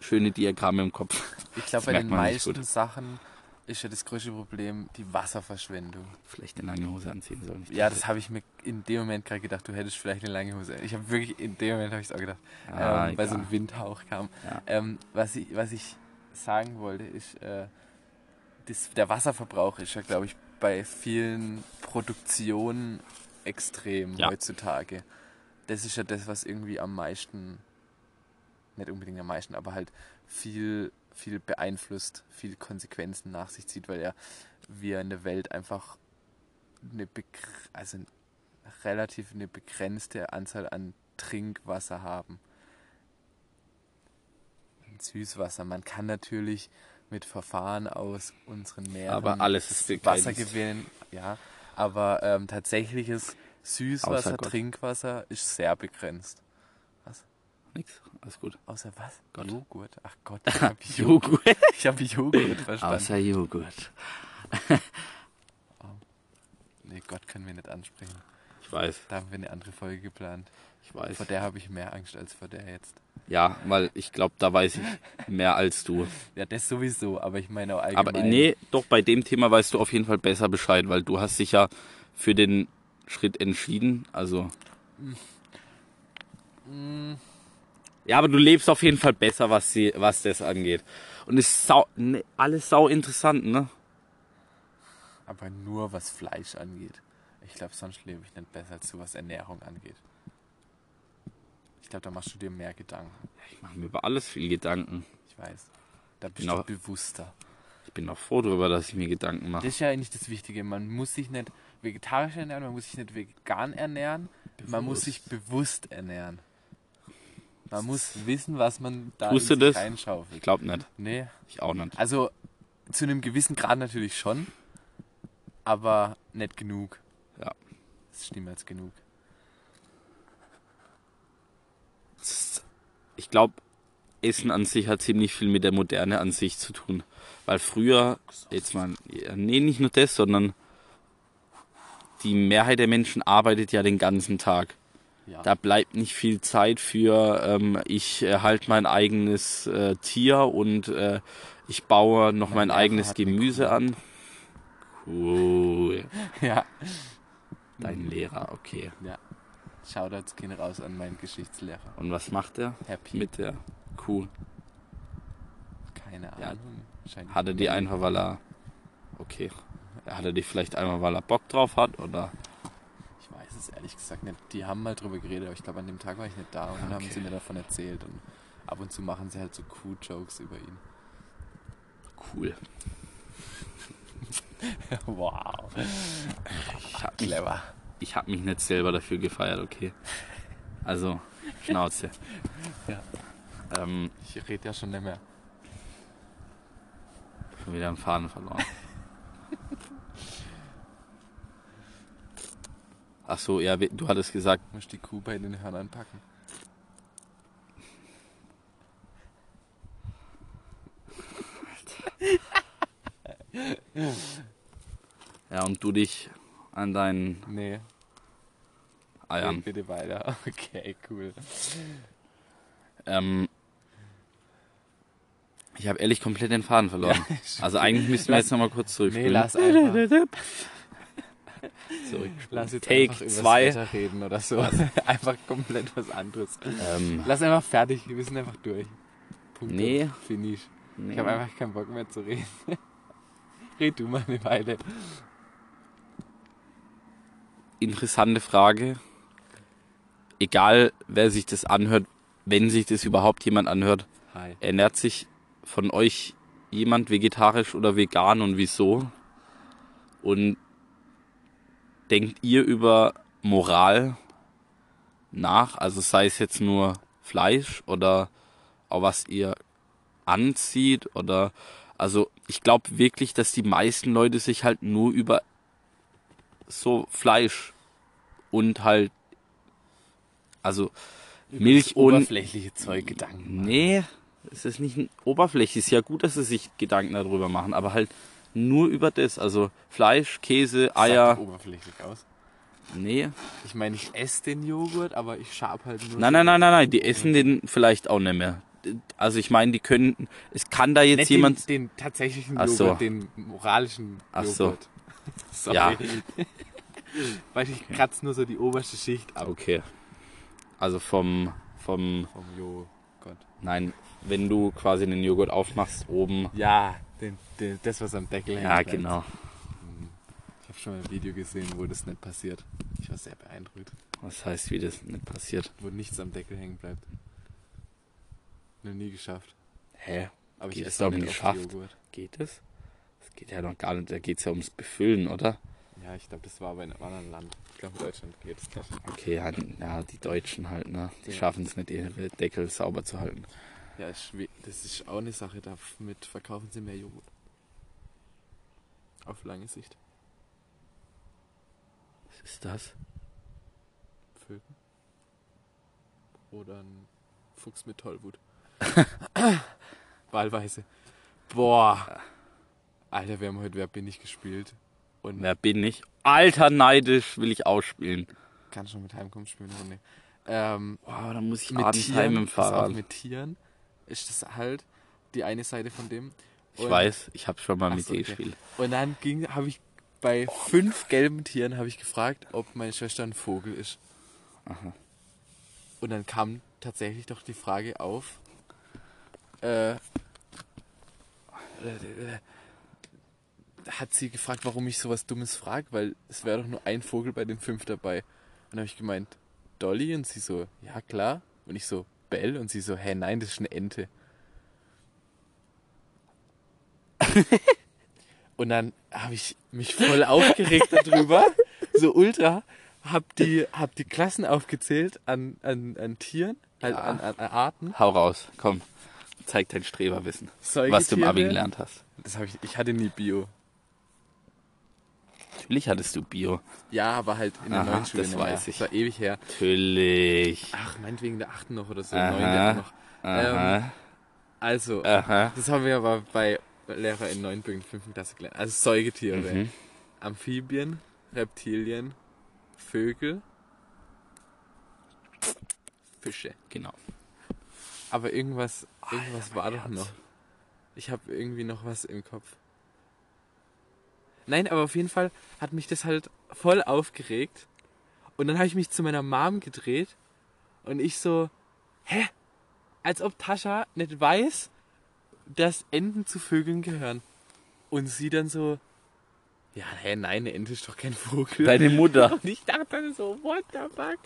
[SPEAKER 1] schöne Diagramme im Kopf.
[SPEAKER 2] Ich glaube, bei den meisten. Sachen ist ja das größte Problem die Wasserverschwendung.
[SPEAKER 1] Vielleicht eine lange Hose anziehen sollen.
[SPEAKER 2] Ja, das habe ich mir in dem Moment gerade gedacht, du hättest vielleicht eine lange Hose. Ich habe wirklich, in dem Moment habe ich es auch gedacht,
[SPEAKER 1] Ah,
[SPEAKER 2] ähm, weil so ein Windhauch kam.
[SPEAKER 1] Ja.
[SPEAKER 2] Ähm, was, ich, was ich sagen wollte, ist, äh, das, der Wasserverbrauch ist ja, glaube ich, bei vielen Produktionen extrem
[SPEAKER 1] Ja.
[SPEAKER 2] heutzutage. Das ist ja das, was irgendwie am meisten, nicht unbedingt am meisten, aber halt viel, viel beeinflusst, viel Konsequenzen nach sich zieht, weil ja wir in der Welt einfach eine, also relativ eine begrenzte Anzahl an Trinkwasser haben. Süßwasser. Man kann natürlich mit Verfahren aus unseren Meeren
[SPEAKER 1] Aber alles ist.
[SPEAKER 2] Wasser gewinnen, ja. Aber ähm, tatsächliches Süßwasser. Trinkwasser ist sehr begrenzt.
[SPEAKER 1] Nix, alles gut.
[SPEAKER 2] Außer was?
[SPEAKER 1] Gott.
[SPEAKER 2] Joghurt. Ach Gott, ich *laughs* habe Joghurt.
[SPEAKER 1] Joghurt. *laughs*
[SPEAKER 2] Ich habe Joghurt *laughs* verstanden.
[SPEAKER 1] Außer Joghurt.
[SPEAKER 2] Nee, Gott können wir nicht ansprechen.
[SPEAKER 1] Ich weiß,
[SPEAKER 2] Da haben wir eine andere Folge geplant.
[SPEAKER 1] Ich weiß.
[SPEAKER 2] Vor der habe ich mehr Angst als vor der jetzt.
[SPEAKER 1] Ja, weil ich glaube, da weiß ich mehr als du. *laughs*
[SPEAKER 2] Ja, das sowieso, aber ich meine auch allgemein.
[SPEAKER 1] Aber nee, doch bei dem Thema weißt du auf jeden Fall besser Bescheid, weil du hast dich ja für den Schritt entschieden. Also. Ja, aber du lebst auf jeden Fall besser, was, sie, was das angeht. Und es ist sau, ne, alles sau interessant, ne?
[SPEAKER 2] Aber nur was Fleisch angeht. Ich glaube, sonst lebe ich nicht besser als du, was Ernährung angeht. Ich glaube, da machst du dir mehr Gedanken.
[SPEAKER 1] Ich mache mir über alles viel Gedanken.
[SPEAKER 2] Ich weiß. Da bist du bewusster.
[SPEAKER 1] Ich bin auch froh darüber, dass ich mir Gedanken mache.
[SPEAKER 2] Das ist ja eigentlich das Wichtige. Man muss sich nicht vegetarisch ernähren, man muss sich nicht vegan ernähren, man muss sich bewusst ernähren. Man muss wissen, was man da
[SPEAKER 1] Tust
[SPEAKER 2] in
[SPEAKER 1] du das?
[SPEAKER 2] reinschaufelt.
[SPEAKER 1] Ich glaube nicht.
[SPEAKER 2] Nee,
[SPEAKER 1] Ich auch nicht.
[SPEAKER 2] also zu einem gewissen Grad natürlich schon, aber nicht genug.
[SPEAKER 1] Ja.
[SPEAKER 2] Das ist niemals genug.
[SPEAKER 1] Ich glaube, Essen an sich hat ziemlich viel mit der Moderne an sich zu tun. Weil früher, jetzt mal, nee, nicht nur das, sondern die Mehrheit der Menschen arbeitet ja den ganzen Tag.
[SPEAKER 2] Ja.
[SPEAKER 1] Da bleibt nicht viel Zeit für, ähm, ich erhalte mein eigenes äh, Tier und äh, ich baue noch
[SPEAKER 2] Mein
[SPEAKER 1] mein, eigenes Gemüse an. Cool. *laughs*
[SPEAKER 2] ja.
[SPEAKER 1] Dein Lehrer, okay.
[SPEAKER 2] Ja. Shoutouts gehen raus an meinen Geschichtslehrer.
[SPEAKER 1] Und was macht er
[SPEAKER 2] Happy.
[SPEAKER 1] mit der Kuh?
[SPEAKER 2] Keine
[SPEAKER 1] Ja.
[SPEAKER 2] Ahnung. Wahrscheinlich
[SPEAKER 1] Hat er die einfach, weil er. Okay. Hat er die vielleicht einmal, weil er Bock drauf hat? Oder.
[SPEAKER 2] Ich weiß es ehrlich gesagt nicht. Die haben mal drüber geredet, aber ich glaube, an dem Tag war ich nicht da und dann haben
[SPEAKER 1] Okay.
[SPEAKER 2] sie mir davon erzählt. Und ab und zu machen sie halt so Kuh-Jokes über ihn.
[SPEAKER 1] Cool. *laughs*
[SPEAKER 2] wow.
[SPEAKER 1] Ich hab
[SPEAKER 2] Clever.
[SPEAKER 1] Ich hab mich nicht selber dafür gefeiert, okay. Also, Schnauze.
[SPEAKER 2] Ja.
[SPEAKER 1] Ähm,
[SPEAKER 2] Ich rede ja schon nicht mehr.
[SPEAKER 1] schon wieder einen Faden verloren. Ach so, ja, du hattest gesagt,
[SPEAKER 2] Muss die Kuh bei den Hörnern packen.
[SPEAKER 1] ja, und du dich an deinen
[SPEAKER 2] Nee,
[SPEAKER 1] Eiern.
[SPEAKER 2] red bitte weiter. *laughs* Okay, cool.
[SPEAKER 1] Ähm, ich habe ehrlich komplett den Faden verloren.
[SPEAKER 2] Ja,
[SPEAKER 1] also eigentlich müssten wir
[SPEAKER 2] Lass-
[SPEAKER 1] jetzt nochmal kurz
[SPEAKER 2] Nee,
[SPEAKER 1] zurückspielen.
[SPEAKER 2] lass einfach, *laughs*
[SPEAKER 1] Zurück.
[SPEAKER 2] lass jetzt
[SPEAKER 1] Take
[SPEAKER 2] einfach
[SPEAKER 1] zwei.
[SPEAKER 2] Wetter reden oder so. *laughs* einfach komplett was anderes.
[SPEAKER 1] Ähm,
[SPEAKER 2] Lass einfach fertig, wir sind einfach durch. Punkt.
[SPEAKER 1] Nee.
[SPEAKER 2] Finish.
[SPEAKER 1] nee.
[SPEAKER 2] Ich habe einfach keinen Bock mehr zu reden. Red du mal eine Weile.
[SPEAKER 1] interessante Frage. Egal, wer sich das anhört, wenn sich das überhaupt jemand anhört,
[SPEAKER 2] Hi.
[SPEAKER 1] ernährt sich von euch jemand vegetarisch oder vegan und wieso? Und denkt ihr über Moral nach? Also sei es jetzt nur Fleisch oder auch was ihr anzieht oder also ich glaube wirklich, dass die meisten Leute sich halt nur über so Fleisch und halt also Milch und
[SPEAKER 2] oberflächliche Zeug Gedanken.
[SPEAKER 1] Nee, es ist nicht ein Oberfläche. Es ist ja gut, dass sie sich Gedanken darüber machen, aber halt nur über das. Also Fleisch, Käse, Eier.
[SPEAKER 2] doch oberflächlich aus.
[SPEAKER 1] Nee.
[SPEAKER 2] Ich meine, ich esse den Joghurt, aber ich schab halt nur.
[SPEAKER 1] Nein, nein, nein, nein, nein. Die essen den vielleicht auch nicht mehr. Also ich meine, die können. Es kann da jetzt
[SPEAKER 2] Nicht
[SPEAKER 1] jemand.
[SPEAKER 2] Den, den tatsächlichen
[SPEAKER 1] Ach
[SPEAKER 2] Joghurt,
[SPEAKER 1] so.
[SPEAKER 2] den moralischen
[SPEAKER 1] Ach so.
[SPEAKER 2] Joghurt. *laughs* Sorry.
[SPEAKER 1] Ja. *laughs*
[SPEAKER 2] Weil ich kratze nur so die oberste Schicht ab
[SPEAKER 1] Okay. Also vom vom.
[SPEAKER 2] vom Joghurt.
[SPEAKER 1] Nein, wenn du quasi den Joghurt aufmachst oben.
[SPEAKER 2] Ja, den, den, das, was am Deckel hängt.
[SPEAKER 1] Ja,
[SPEAKER 2] bleibt.
[SPEAKER 1] genau.
[SPEAKER 2] Ich habe schon mal ein Video gesehen, wo das nicht passiert. Ich war sehr beeindruckt.
[SPEAKER 1] Was heißt, wie das nicht passiert?
[SPEAKER 2] Wo nichts am Deckel hängen bleibt. Noch nie geschafft.
[SPEAKER 1] Hä?
[SPEAKER 2] Aber ich
[SPEAKER 1] Geht
[SPEAKER 2] esse
[SPEAKER 1] es doch nicht geschafft? Geht es? Das geht ja noch gar nicht. Da geht es ja ums Befüllen, oder?
[SPEAKER 2] Ja, ich glaube, das war aber in einem anderen Land. Glaube, in Deutschland geht es nicht.
[SPEAKER 1] Okay, ja, ja, die Deutschen halt, ne? Die
[SPEAKER 2] Ja.
[SPEAKER 1] schaffen es nicht, ihre Deckel sauber zu halten.
[SPEAKER 2] Ja, das ist auch eine Sache. Damit verkaufen sie mehr Joghurt. Auf lange Sicht.
[SPEAKER 1] Was ist das?
[SPEAKER 2] Vögel. Oder ein Fuchs mit Tollwut. *laughs* Wahlweise. Boah. Alter, wir haben heute Wer bin ich gespielt. Und
[SPEAKER 1] Wer bin ich? Alter, neidisch will ich ausspielen.
[SPEAKER 2] kann schon mit Heimkommen spielen. nicht. Ähm,
[SPEAKER 1] Boah, da muss ich
[SPEAKER 2] mit
[SPEAKER 1] abends
[SPEAKER 2] Tieren,
[SPEAKER 1] heim im Fahrrad.
[SPEAKER 2] mit Tieren ist das halt die eine Seite von dem.
[SPEAKER 1] Ich
[SPEAKER 2] Und-
[SPEAKER 1] weiß, ich habe schon mal mit
[SPEAKER 2] so,
[SPEAKER 1] dir
[SPEAKER 2] okay.
[SPEAKER 1] gespielt.
[SPEAKER 2] Und dann ging, habe ich bei fünf gelben Tieren habe ich gefragt, ob meine Schwester ein Vogel ist.
[SPEAKER 1] Aha.
[SPEAKER 2] Und dann kam tatsächlich doch die Frage auf. Äh, äh, äh, hat sie gefragt, warum ich sowas Dummes frage, weil es wäre doch nur ein Vogel bei den fünf dabei. Und dann habe ich gemeint, Dolly? Und sie so, ja klar. Und ich so, Bell? Und sie so, hä, nein, das ist eine Ente. *laughs* Und dann habe ich mich voll aufgeregt darüber, *laughs* so ultra, hab die, hab die Klassen aufgezählt an, an, an Tieren, halt
[SPEAKER 1] Ja.
[SPEAKER 2] an, an, an Arten.
[SPEAKER 1] Hau raus, komm. Zeig dein Streberwissen. Was du im Abi gelernt hast.
[SPEAKER 2] Das habe ich, ich hatte nie Bio.
[SPEAKER 1] Natürlich hattest du Bio.
[SPEAKER 2] Ja, aber halt in der
[SPEAKER 1] Aha,
[SPEAKER 2] neuen Schule
[SPEAKER 1] das weiß ich.
[SPEAKER 2] Das war ewig her.
[SPEAKER 1] Natürlich.
[SPEAKER 2] Ach, meinetwegen der achten noch oder so,
[SPEAKER 1] Aha.
[SPEAKER 2] neun noch.
[SPEAKER 1] Aha.
[SPEAKER 2] Ähm, also,
[SPEAKER 1] Aha.
[SPEAKER 2] das haben wir aber bei Lehrer in 9. und 5. Klasse gelernt. Also Säugetiere.
[SPEAKER 1] Mhm.
[SPEAKER 2] Amphibien, Reptilien, Vögel, Fische.
[SPEAKER 1] Genau.
[SPEAKER 2] Aber irgendwas, irgendwas
[SPEAKER 1] Alter,
[SPEAKER 2] war doch
[SPEAKER 1] Herz.
[SPEAKER 2] noch. Ich habe irgendwie noch was im Kopf. Nein, aber auf jeden Fall hat mich das halt voll aufgeregt. Und dann habe ich mich zu meiner Mom gedreht und ich so, hä? Als ob Tascha nicht weiß, dass Enten zu Vögeln gehören. Und sie dann so, ja, hä, nein, eine Ente ist doch kein Vogel.
[SPEAKER 1] Deine Mutter. *laughs*
[SPEAKER 2] Und ich dachte dann so, what the fuck?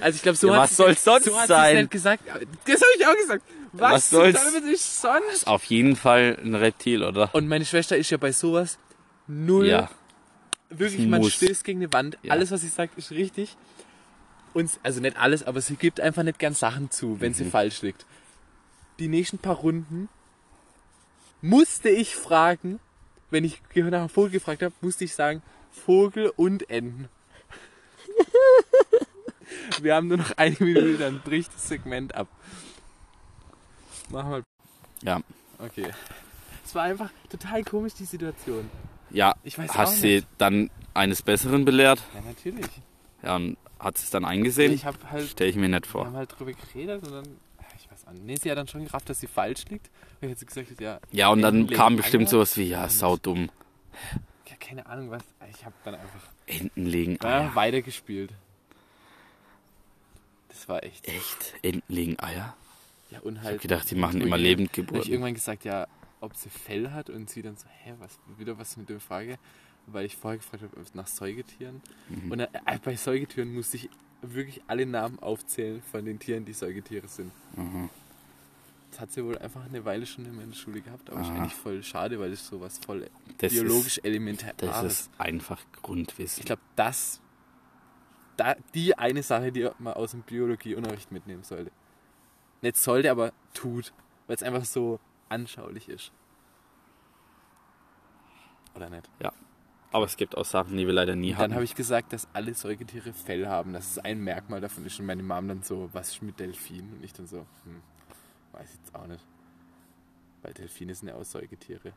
[SPEAKER 2] Also ich glaube, so
[SPEAKER 1] Ja,
[SPEAKER 2] hat
[SPEAKER 1] was soll's sonst
[SPEAKER 2] so
[SPEAKER 1] sein?
[SPEAKER 2] nicht gesagt. Das habe ich auch gesagt. Was,
[SPEAKER 1] Was soll's-
[SPEAKER 2] ist sonst?
[SPEAKER 1] Auf jeden Fall ein Reptil, oder?
[SPEAKER 2] Und meine Schwester ist ja bei sowas null.
[SPEAKER 1] Ja.
[SPEAKER 2] Wirklich, man
[SPEAKER 1] muss.
[SPEAKER 2] stößt gegen eine Wand.
[SPEAKER 1] Ja.
[SPEAKER 2] Alles, was sie sagt, ist richtig. Und, also nicht alles, aber sie gibt einfach nicht gern Sachen zu, wenn
[SPEAKER 1] Mhm.
[SPEAKER 2] sie falsch liegt. Die nächsten paar Runden musste ich fragen, wenn ich nach einem Vogel gefragt habe, musste ich sagen, Vogel und Enten. *laughs* Wir haben nur noch eine Minute, dann bricht das Segment ab. Mach mal.
[SPEAKER 1] Ja.
[SPEAKER 2] Okay. Es war einfach total komisch, die Situation.
[SPEAKER 1] Ja.
[SPEAKER 2] Ich
[SPEAKER 1] Hast sie dann eines Besseren belehrt?
[SPEAKER 2] Ja, natürlich.
[SPEAKER 1] Ja, und hat sie es dann eingesehen?
[SPEAKER 2] Ich habe halt,
[SPEAKER 1] Stell ich mir nicht
[SPEAKER 2] wir
[SPEAKER 1] vor.
[SPEAKER 2] haben halt drüber geredet und dann, ich weiß auch nicht, nee, sie hat dann schon gerafft, dass sie falsch liegt. Ich jetzt gesagt hat, ja,
[SPEAKER 1] Ja, und dann kam bestimmt
[SPEAKER 2] Eier.
[SPEAKER 1] sowas wie, ja, saudumm.
[SPEAKER 2] ja, keine Ahnung was. Ich habe dann einfach
[SPEAKER 1] Enten legen
[SPEAKER 2] ja,
[SPEAKER 1] Eier.
[SPEAKER 2] weitergespielt. Das war echt.
[SPEAKER 1] Echt? Enten legen Eier?
[SPEAKER 2] Ja, und
[SPEAKER 1] Ich
[SPEAKER 2] halt.
[SPEAKER 1] hab gedacht, die machen immer
[SPEAKER 2] hab ich
[SPEAKER 1] Lebendgeburten.
[SPEAKER 2] irgendwann gesagt, ja, ob sie Fell hat und sie dann so, hä, was, wieder was mit der Frage. weil ich vorher gefragt habe nach Säugetieren.
[SPEAKER 1] Mhm.
[SPEAKER 2] Und äh, bei Säugetieren musste ich wirklich alle Namen aufzählen von den Tieren, die Säugetiere sind.
[SPEAKER 1] Mhm.
[SPEAKER 2] Das hat sie wohl einfach eine Weile schon in meiner Schule gehabt, aber
[SPEAKER 1] Aha.
[SPEAKER 2] eigentlich voll schade, weil das sowas voll
[SPEAKER 1] Das
[SPEAKER 2] biologisch
[SPEAKER 1] ist,
[SPEAKER 2] elementär
[SPEAKER 1] das ist einfach Grundwissen.
[SPEAKER 2] Ich glaube, das, da, die eine Sache, die man aus dem Biologieunterricht mitnehmen sollte. Nicht sollte, aber tut, weil es einfach so anschaulich ist. Oder nicht?
[SPEAKER 1] Aber es gibt auch Sachen, die wir leider nie
[SPEAKER 2] Dann
[SPEAKER 1] hatten.
[SPEAKER 2] habe ich gesagt, dass alle Säugetiere Fell haben, dass es ein Merkmal davon ist. Und meine Mom dann so, was ist mit Delfinen? Und ich dann so, hm, weiß jetzt auch nicht. Weil Delfine sind ja auch Säugetiere.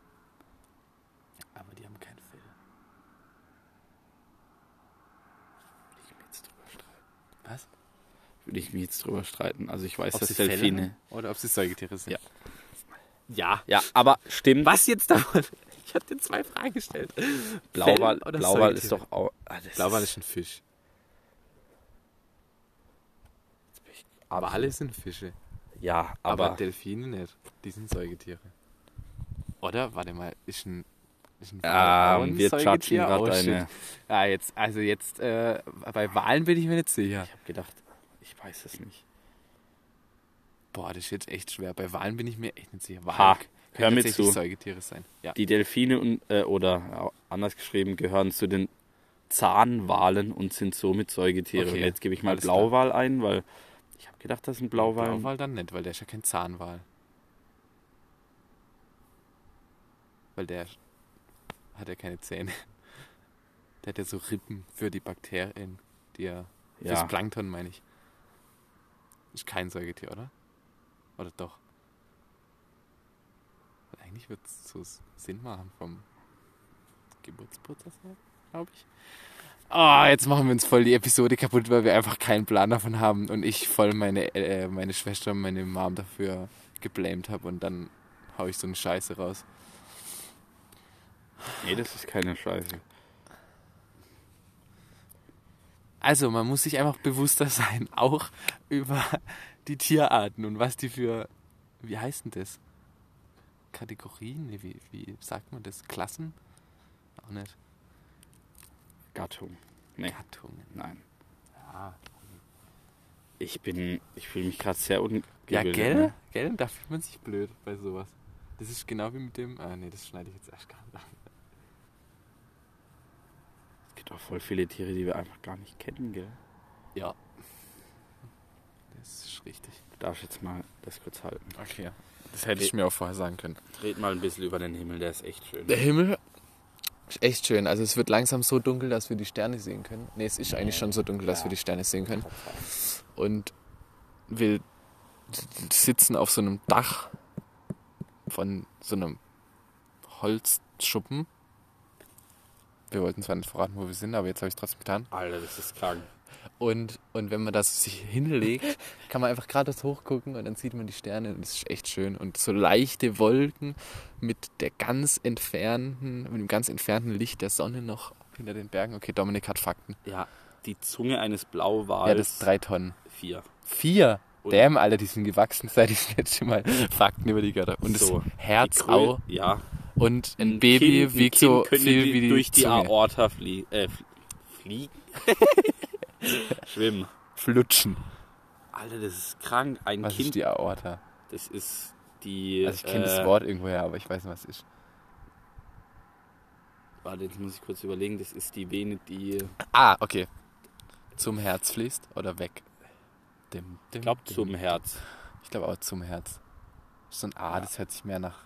[SPEAKER 2] Aber die haben kein Fell.
[SPEAKER 1] ich mich jetzt drüber streiten.
[SPEAKER 2] Was?
[SPEAKER 1] Würde ich mich jetzt drüber streiten. Also ich weiß,
[SPEAKER 2] Ob
[SPEAKER 1] dass Delfine.
[SPEAKER 2] haben Oder ob sie Säugetiere sind.
[SPEAKER 1] Ja.
[SPEAKER 2] Ja.
[SPEAKER 1] Ja, aber stimmt.
[SPEAKER 2] Was jetzt davon? *laughs* Ich habe dir zwei Fragen gestellt.
[SPEAKER 1] Blauwal,
[SPEAKER 2] oder
[SPEAKER 1] Blauwal ist doch auch. Ah,
[SPEAKER 2] Blauwal ist ein Fisch.
[SPEAKER 1] aber
[SPEAKER 2] Wale sind Fische.
[SPEAKER 1] Ja,
[SPEAKER 2] Aber,
[SPEAKER 1] aber.
[SPEAKER 2] Delfine nicht. Die sind Säugetiere. Oder? Warte mal, ist ein. Ist ein
[SPEAKER 1] ähm,
[SPEAKER 2] ein
[SPEAKER 1] wir judgen gerade
[SPEAKER 2] Oh, shit.
[SPEAKER 1] eine.
[SPEAKER 2] Ja, jetzt, also jetzt, äh, bei Walen bin ich mir nicht sicher.
[SPEAKER 1] Ich habe gedacht, ich weiß es nicht.
[SPEAKER 2] Boah, das ist jetzt echt schwer. Bei Walen bin ich mir echt nicht sicher. Wale
[SPEAKER 1] Ha,
[SPEAKER 2] können
[SPEAKER 1] hör mir zu.
[SPEAKER 2] Säugetiere sein. Ja.
[SPEAKER 1] Die Delfine und, äh, oder anders geschrieben gehören zu den Zahnwalen und sind somit Säugetiere.
[SPEAKER 2] Okay,
[SPEAKER 1] Und jetzt gebe ich mal
[SPEAKER 2] alles klar.
[SPEAKER 1] Blauwal ein, weil ich habe gedacht, das sind Blauwal.
[SPEAKER 2] Blauwal dann nicht, weil der ist ja kein Zahnwal. Weil der hat ja keine Zähne. Der hat ja so Rippen für die Bakterien, die er. Fürs
[SPEAKER 1] Ja,
[SPEAKER 2] Plankton meine ich. Ist kein Säugetier, oder? Oder doch? Eigentlich wird es so Sinn machen vom Geburtsprozess her, glaube ich. Ah, jetzt machen wir uns voll die Episode kaputt, weil wir einfach keinen Plan davon haben und ich voll meine, äh, meine Schwester und meine Mom dafür geblamed habe und dann hau ich so eine Scheiße raus.
[SPEAKER 1] nee, das ist keine Scheiße.
[SPEAKER 2] Also, man muss sich einfach bewusster sein, auch über die Tierarten und was die für, wie heißt denn das? Kategorien? Nee, wie, wie sagt man das? Klassen? Auch nicht.
[SPEAKER 1] Gattung. Nee,
[SPEAKER 2] Gattungen.
[SPEAKER 1] nein.
[SPEAKER 2] Ja,
[SPEAKER 1] Ich bin, ich fühle mich gerade sehr ungebildet.
[SPEAKER 2] ja gell?
[SPEAKER 1] ne?
[SPEAKER 2] Gell? Da fühlt man sich blöd bei sowas. Das ist genau wie mit dem, ah nee, das schneide ich jetzt erst gar nicht an.
[SPEAKER 1] Es gibt auch voll viele Tiere, die wir einfach gar nicht kennen, gell?
[SPEAKER 2] Ja. Das ist richtig.
[SPEAKER 1] Du darfst jetzt mal das kurz halten.
[SPEAKER 2] Okay. Das hätte ich mir auch vorher sagen können.
[SPEAKER 1] Red mal ein bisschen über den Himmel, der ist echt schön.
[SPEAKER 2] Der Himmel ist echt schön. Also es wird langsam so dunkel, dass wir die Sterne sehen können. Ne, es ist eigentlich schon so dunkel, dass wir die Sterne sehen können. Und wir sitzen auf so einem Dach von so einem Holzschuppen. Wir wollten zwar nicht verraten, wo wir sind, aber jetzt habe ich es trotzdem getan.
[SPEAKER 1] Alter, das ist krank.
[SPEAKER 2] Und, und wenn man das sich hinlegt, kann man einfach geradeaus hochgucken und dann sieht man die Sterne und das ist echt schön. Und so leichte Wolken mit der ganz entfernten, mit dem ganz entfernten Licht der Sonne noch hinter den Bergen. Okay, Dominik hat Fakten.
[SPEAKER 1] Ja, die Zunge eines Blauwals.
[SPEAKER 2] Ja, das ist drei Tonnen.
[SPEAKER 1] Vier.
[SPEAKER 2] Vier.
[SPEAKER 1] Und-
[SPEAKER 2] Damn, Alter, die sind gewachsen, *laughs* seit ich das letzte Mal Fakten über die habe. Und
[SPEAKER 1] So,
[SPEAKER 2] das Herz auch.
[SPEAKER 1] Ja.
[SPEAKER 2] Und ein, Baby
[SPEAKER 1] Kind, ein
[SPEAKER 2] wiegt so viel
[SPEAKER 1] die
[SPEAKER 2] wie die
[SPEAKER 1] durch die
[SPEAKER 2] Zunge.
[SPEAKER 1] Aorta flie äh, fl- fliegen. *laughs* *laughs* Schwimmen.
[SPEAKER 2] Flutschen.
[SPEAKER 1] Alter, das ist krank. Ein
[SPEAKER 2] Was
[SPEAKER 1] Kind.
[SPEAKER 2] ist die Aorta?
[SPEAKER 1] Das ist die.
[SPEAKER 2] Also ich kenne
[SPEAKER 1] äh,
[SPEAKER 2] das Wort irgendwoher, aber ich weiß nicht, was es ist.
[SPEAKER 1] Warte, jetzt muss ich kurz überlegen. Das ist die Vene, die.
[SPEAKER 2] Ah, okay. Zum Herz fließt oder weg? Dim, dim,
[SPEAKER 1] Ich glaube zum Herz.
[SPEAKER 2] Ich glaube auch zum Herz. So ein A, das hört sich mehr nach.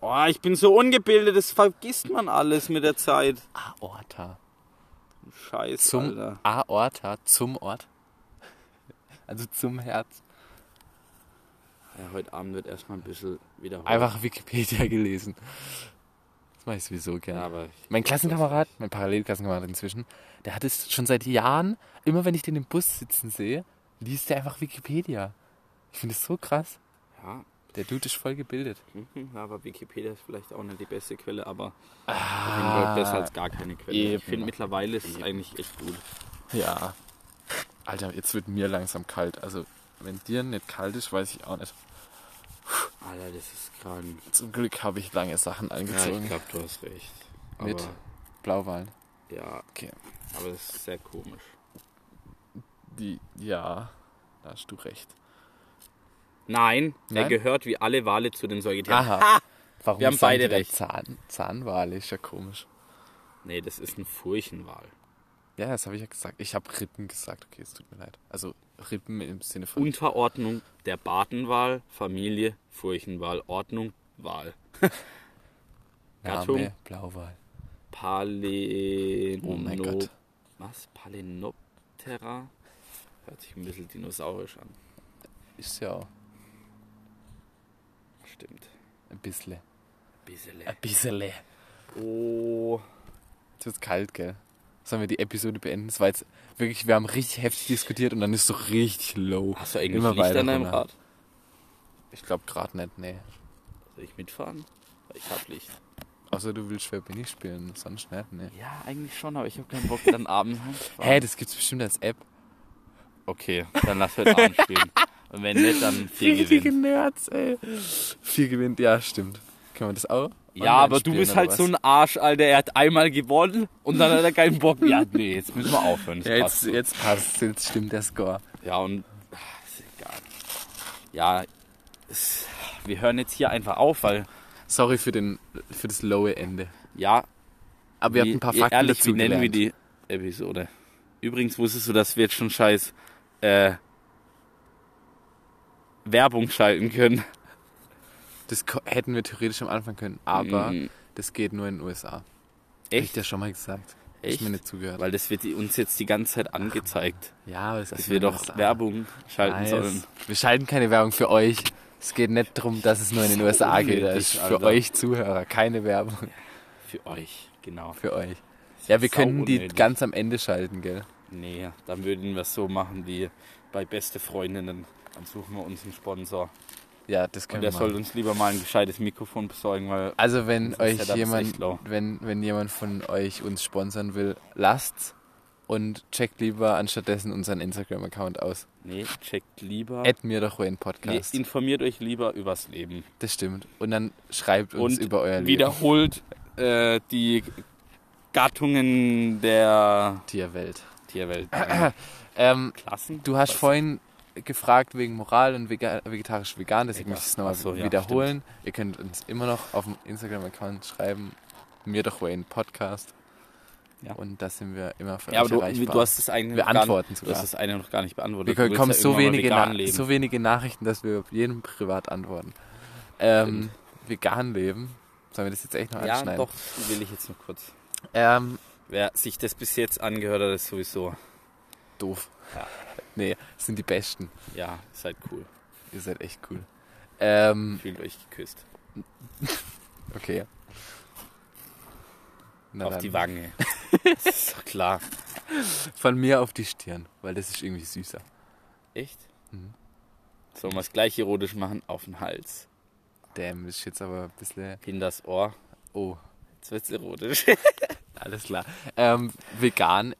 [SPEAKER 1] Oh, ich bin so ungebildet. Das vergisst man alles mit der Zeit.
[SPEAKER 2] Aorta.
[SPEAKER 1] Scheiße,
[SPEAKER 2] Zum
[SPEAKER 1] Alter.
[SPEAKER 2] Aorta, zum Ort. *laughs* Also zum Herz.
[SPEAKER 1] Ja, heute Abend wird erstmal ein bisschen wiederholt.
[SPEAKER 2] Einfach Wikipedia gelesen. Das mache ich sowieso
[SPEAKER 1] Ja,
[SPEAKER 2] gerne.
[SPEAKER 1] aber
[SPEAKER 2] Mein Klassenkamerad, mein Parallelklassenkamerad inzwischen, der hat es schon seit Jahren, immer wenn ich den im Bus sitzen sehe, liest der einfach Wikipedia. Ich finde es so krass.
[SPEAKER 1] Ja,
[SPEAKER 2] Der Dude ist voll gebildet.
[SPEAKER 1] mhm, ja, aber Wikipedia ist vielleicht auch nicht die beste Quelle, aber
[SPEAKER 2] Ah,
[SPEAKER 1] besser als gar keine Quelle.
[SPEAKER 2] eben.
[SPEAKER 1] Ich finde mittlerweile ist es eigentlich echt gut.
[SPEAKER 2] Ja. Alter, jetzt wird mir langsam kalt. Also, wenn dir nicht kalt ist, weiß ich auch nicht.
[SPEAKER 1] Alter, das ist krank.
[SPEAKER 2] Zum Glück habe ich lange Sachen
[SPEAKER 1] Ja,
[SPEAKER 2] angezogen.
[SPEAKER 1] ich glaube, du hast recht.
[SPEAKER 2] Mit
[SPEAKER 1] Aber,
[SPEAKER 2] Blauwahlen.
[SPEAKER 1] ja,
[SPEAKER 2] Okay.
[SPEAKER 1] aber das ist sehr komisch.
[SPEAKER 2] Die, ja, da hast du recht.
[SPEAKER 1] Nein,
[SPEAKER 2] Nein?
[SPEAKER 1] gehört wie alle Wale zu den Säugetieren.
[SPEAKER 2] Aha. Warum
[SPEAKER 1] Wir haben beide recht.
[SPEAKER 2] Zahn, Zahnwale ist ja komisch.
[SPEAKER 1] Nee, das ist ein Furchenwal.
[SPEAKER 2] Ja, das habe ich ja gesagt. Ich habe Rippen gesagt. Okay, es tut mir leid. Also Rippen im Sinne von.
[SPEAKER 1] Unterordnung der Bartenwal, Familie, Furchenwal, Ordnung, Wal. *laughs* Gattung,
[SPEAKER 2] Name, Blauwal.
[SPEAKER 1] Paleno...
[SPEAKER 2] Oh mein Gott.
[SPEAKER 1] Was? Palenoptera? Hört sich ein bisschen dinosaurisch an.
[SPEAKER 2] Ist ja auch
[SPEAKER 1] Stimmt.
[SPEAKER 2] ein bisschen.
[SPEAKER 1] Bissele.
[SPEAKER 2] Ein bisschen.
[SPEAKER 1] Oh.
[SPEAKER 2] Es wird kalt, gell? Sollen wir die Episode beenden? Es war jetzt wirklich, wir haben richtig heftig diskutiert und dann ist es so richtig low.
[SPEAKER 1] Hast du eigentlich
[SPEAKER 2] Immer
[SPEAKER 1] Licht an deinem. Rad?
[SPEAKER 2] Ich glaube gerade nicht, nee.
[SPEAKER 1] Soll ich mitfahren? Ich hab Licht.
[SPEAKER 2] Außer du willst Wer bin ich spielen, sonst nicht, nee.
[SPEAKER 1] Ja, eigentlich schon, aber ich habe keinen Bock, dann abends.
[SPEAKER 2] Hä, das gibt's bestimmt als App.
[SPEAKER 1] Okay, dann lass heute Abend spielen. Und wenn nicht, dann *laughs* viel
[SPEAKER 2] Richtige
[SPEAKER 1] gewinnen.
[SPEAKER 2] Nerds, ey. Viel gewinnt, ja, stimmt. Können wir das auch?
[SPEAKER 1] Ja, aber du bist halt
[SPEAKER 2] was?
[SPEAKER 1] so ein Arsch, Alter. Er hat einmal gewonnen und dann hat er keinen Bock. Ja, nee, jetzt müssen wir aufhören. Das
[SPEAKER 2] Ja,
[SPEAKER 1] passt
[SPEAKER 2] jetzt,
[SPEAKER 1] so.
[SPEAKER 2] jetzt passt jetzt stimmt der Score.
[SPEAKER 1] Ja, und ach, ist egal. Ja, es, wir hören jetzt hier einfach auf, weil,
[SPEAKER 2] Sorry für, den, für das lowe Ende.
[SPEAKER 1] ja,
[SPEAKER 2] Aber wir hatten ein paar Fakten
[SPEAKER 1] ehrlich,
[SPEAKER 2] dazu
[SPEAKER 1] wie nennen wir
[SPEAKER 2] gelernt.
[SPEAKER 1] die Episode? Übrigens wusstest du, dass wir jetzt schon scheiß äh, Werbung schalten können.
[SPEAKER 2] Das hätten wir theoretisch am Anfang können, aber
[SPEAKER 1] Mhm.
[SPEAKER 2] das geht nur in den USA. Hab
[SPEAKER 1] Echt?
[SPEAKER 2] ich dir schon mal gesagt.
[SPEAKER 1] Echt?
[SPEAKER 2] Hast mir nicht zugehört.
[SPEAKER 1] Weil das wird die- uns jetzt die ganze Zeit angezeigt,
[SPEAKER 2] ja, aber es
[SPEAKER 1] dass wir doch. Werbung schalten
[SPEAKER 2] Nice.
[SPEAKER 1] sollen.
[SPEAKER 2] Wir schalten keine Werbung für euch. Es geht nicht darum, dass es nur in den
[SPEAKER 1] So
[SPEAKER 2] USA geht. Das ist für
[SPEAKER 1] Alter.
[SPEAKER 2] euch Zuhörer keine Werbung
[SPEAKER 1] Für euch, genau.
[SPEAKER 2] für euch. Ja, wir können die
[SPEAKER 1] unnötig.
[SPEAKER 2] ganz am Ende schalten, gell?
[SPEAKER 1] Nee, dann würden wir es so machen wie bei Beste Freundinnen. Dann suchen wir uns einen Sponsor.
[SPEAKER 2] Ja, das
[SPEAKER 1] Und
[SPEAKER 2] können
[SPEAKER 1] der
[SPEAKER 2] wir
[SPEAKER 1] soll uns lieber mal ein gescheites Mikrofon besorgen, weil
[SPEAKER 2] Also wenn euch
[SPEAKER 1] Setup
[SPEAKER 2] jemand, wenn, wenn jemand von euch uns sponsern will, lasst's und checkt lieber anstattdessen unseren Instagram-Account aus.
[SPEAKER 1] nee, checkt lieber.
[SPEAKER 2] Add mir doch einen
[SPEAKER 1] Nee,
[SPEAKER 2] Podcast.
[SPEAKER 1] informiert euch lieber übers Leben.
[SPEAKER 2] das stimmt. Und dann schreibt uns
[SPEAKER 1] Und
[SPEAKER 2] über euer Leben.
[SPEAKER 1] Wiederholt äh, die Gattungen der
[SPEAKER 2] Tierwelt.
[SPEAKER 1] Tierwelt. *clears throat*
[SPEAKER 2] Ähm,
[SPEAKER 1] Klassen?
[SPEAKER 2] du hast
[SPEAKER 1] Was?
[SPEAKER 2] vorhin gefragt wegen Moral und vega vegetarisch-vegan, deswegen möchte ich es nochmal
[SPEAKER 1] so, ja,
[SPEAKER 2] wiederholen. Ihr könnt uns immer noch auf dem Instagram-Account schreiben, mir doch Wayne Podcast.
[SPEAKER 1] Ja.
[SPEAKER 2] Und da sind wir immer für
[SPEAKER 1] Ja, aber du, du hast das eine
[SPEAKER 2] wir
[SPEAKER 1] noch gar,
[SPEAKER 2] antworten
[SPEAKER 1] du
[SPEAKER 2] sogar.
[SPEAKER 1] hast das eine noch gar nicht beantwortet.
[SPEAKER 2] Wir
[SPEAKER 1] Du
[SPEAKER 2] bekommen
[SPEAKER 1] ja
[SPEAKER 2] so, wenige
[SPEAKER 1] vegan
[SPEAKER 2] Na so wenige Nachrichten, dass wir jedem privat antworten. Ähm, vegan leben. Sollen wir das jetzt echt noch
[SPEAKER 1] Ja,
[SPEAKER 2] anschneiden?
[SPEAKER 1] doch, will ich jetzt noch kurz.
[SPEAKER 2] Ähm,
[SPEAKER 1] Wer sich das bis jetzt angehört hat, ist sowieso,
[SPEAKER 2] doof.
[SPEAKER 1] Ja.
[SPEAKER 2] Nee, das sind die Besten.
[SPEAKER 1] ja, seid cool.
[SPEAKER 2] Ihr seid echt cool. Ähm,
[SPEAKER 1] Fühlt euch geküsst. *laughs*
[SPEAKER 2] okay. Na
[SPEAKER 1] Auf
[SPEAKER 2] dann.
[SPEAKER 1] die Wange. das *laughs* ist doch klar.
[SPEAKER 2] Von mir auf die Stirn, weil das ist irgendwie süßer.
[SPEAKER 1] Echt?
[SPEAKER 2] Mhm.
[SPEAKER 1] Sollen wir es gleich erotisch machen? Auf den Hals.
[SPEAKER 2] Damn, das ist jetzt aber ein bisschen.
[SPEAKER 1] Hinters Ohr.
[SPEAKER 2] Oh,
[SPEAKER 1] Jetzt wird's erotisch. *laughs*
[SPEAKER 2] alles klar. Ähm, vegan,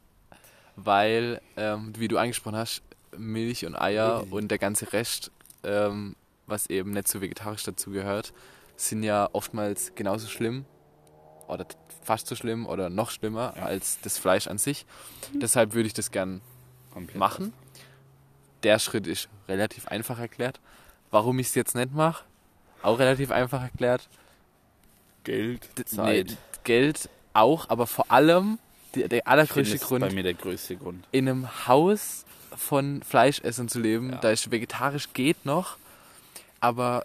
[SPEAKER 2] weil, ähm, wie du angesprochen hast, Milch und Eier
[SPEAKER 1] Mhm.
[SPEAKER 2] und der ganze Rest, ähm, was eben nicht so vegetarisch dazu gehört, sind ja oftmals genauso schlimm oder fast so schlimm oder noch schlimmer
[SPEAKER 1] Ja.
[SPEAKER 2] als das Fleisch an sich. Deshalb würde ich das gern
[SPEAKER 1] Komplett
[SPEAKER 2] machen. Der Schritt ist relativ einfach erklärt. Warum ich es jetzt nicht mache, auch relativ einfach erklärt.
[SPEAKER 1] Geld, Zeit.
[SPEAKER 2] nee, Geld auch, aber vor allem der
[SPEAKER 1] finde,
[SPEAKER 2] allergrößte
[SPEAKER 1] das ist
[SPEAKER 2] Grund,
[SPEAKER 1] bei mir der größte Grund.
[SPEAKER 2] in einem Haus von Fleischessern zu leben.
[SPEAKER 1] Ja.
[SPEAKER 2] Da ist vegetarisch geht noch, aber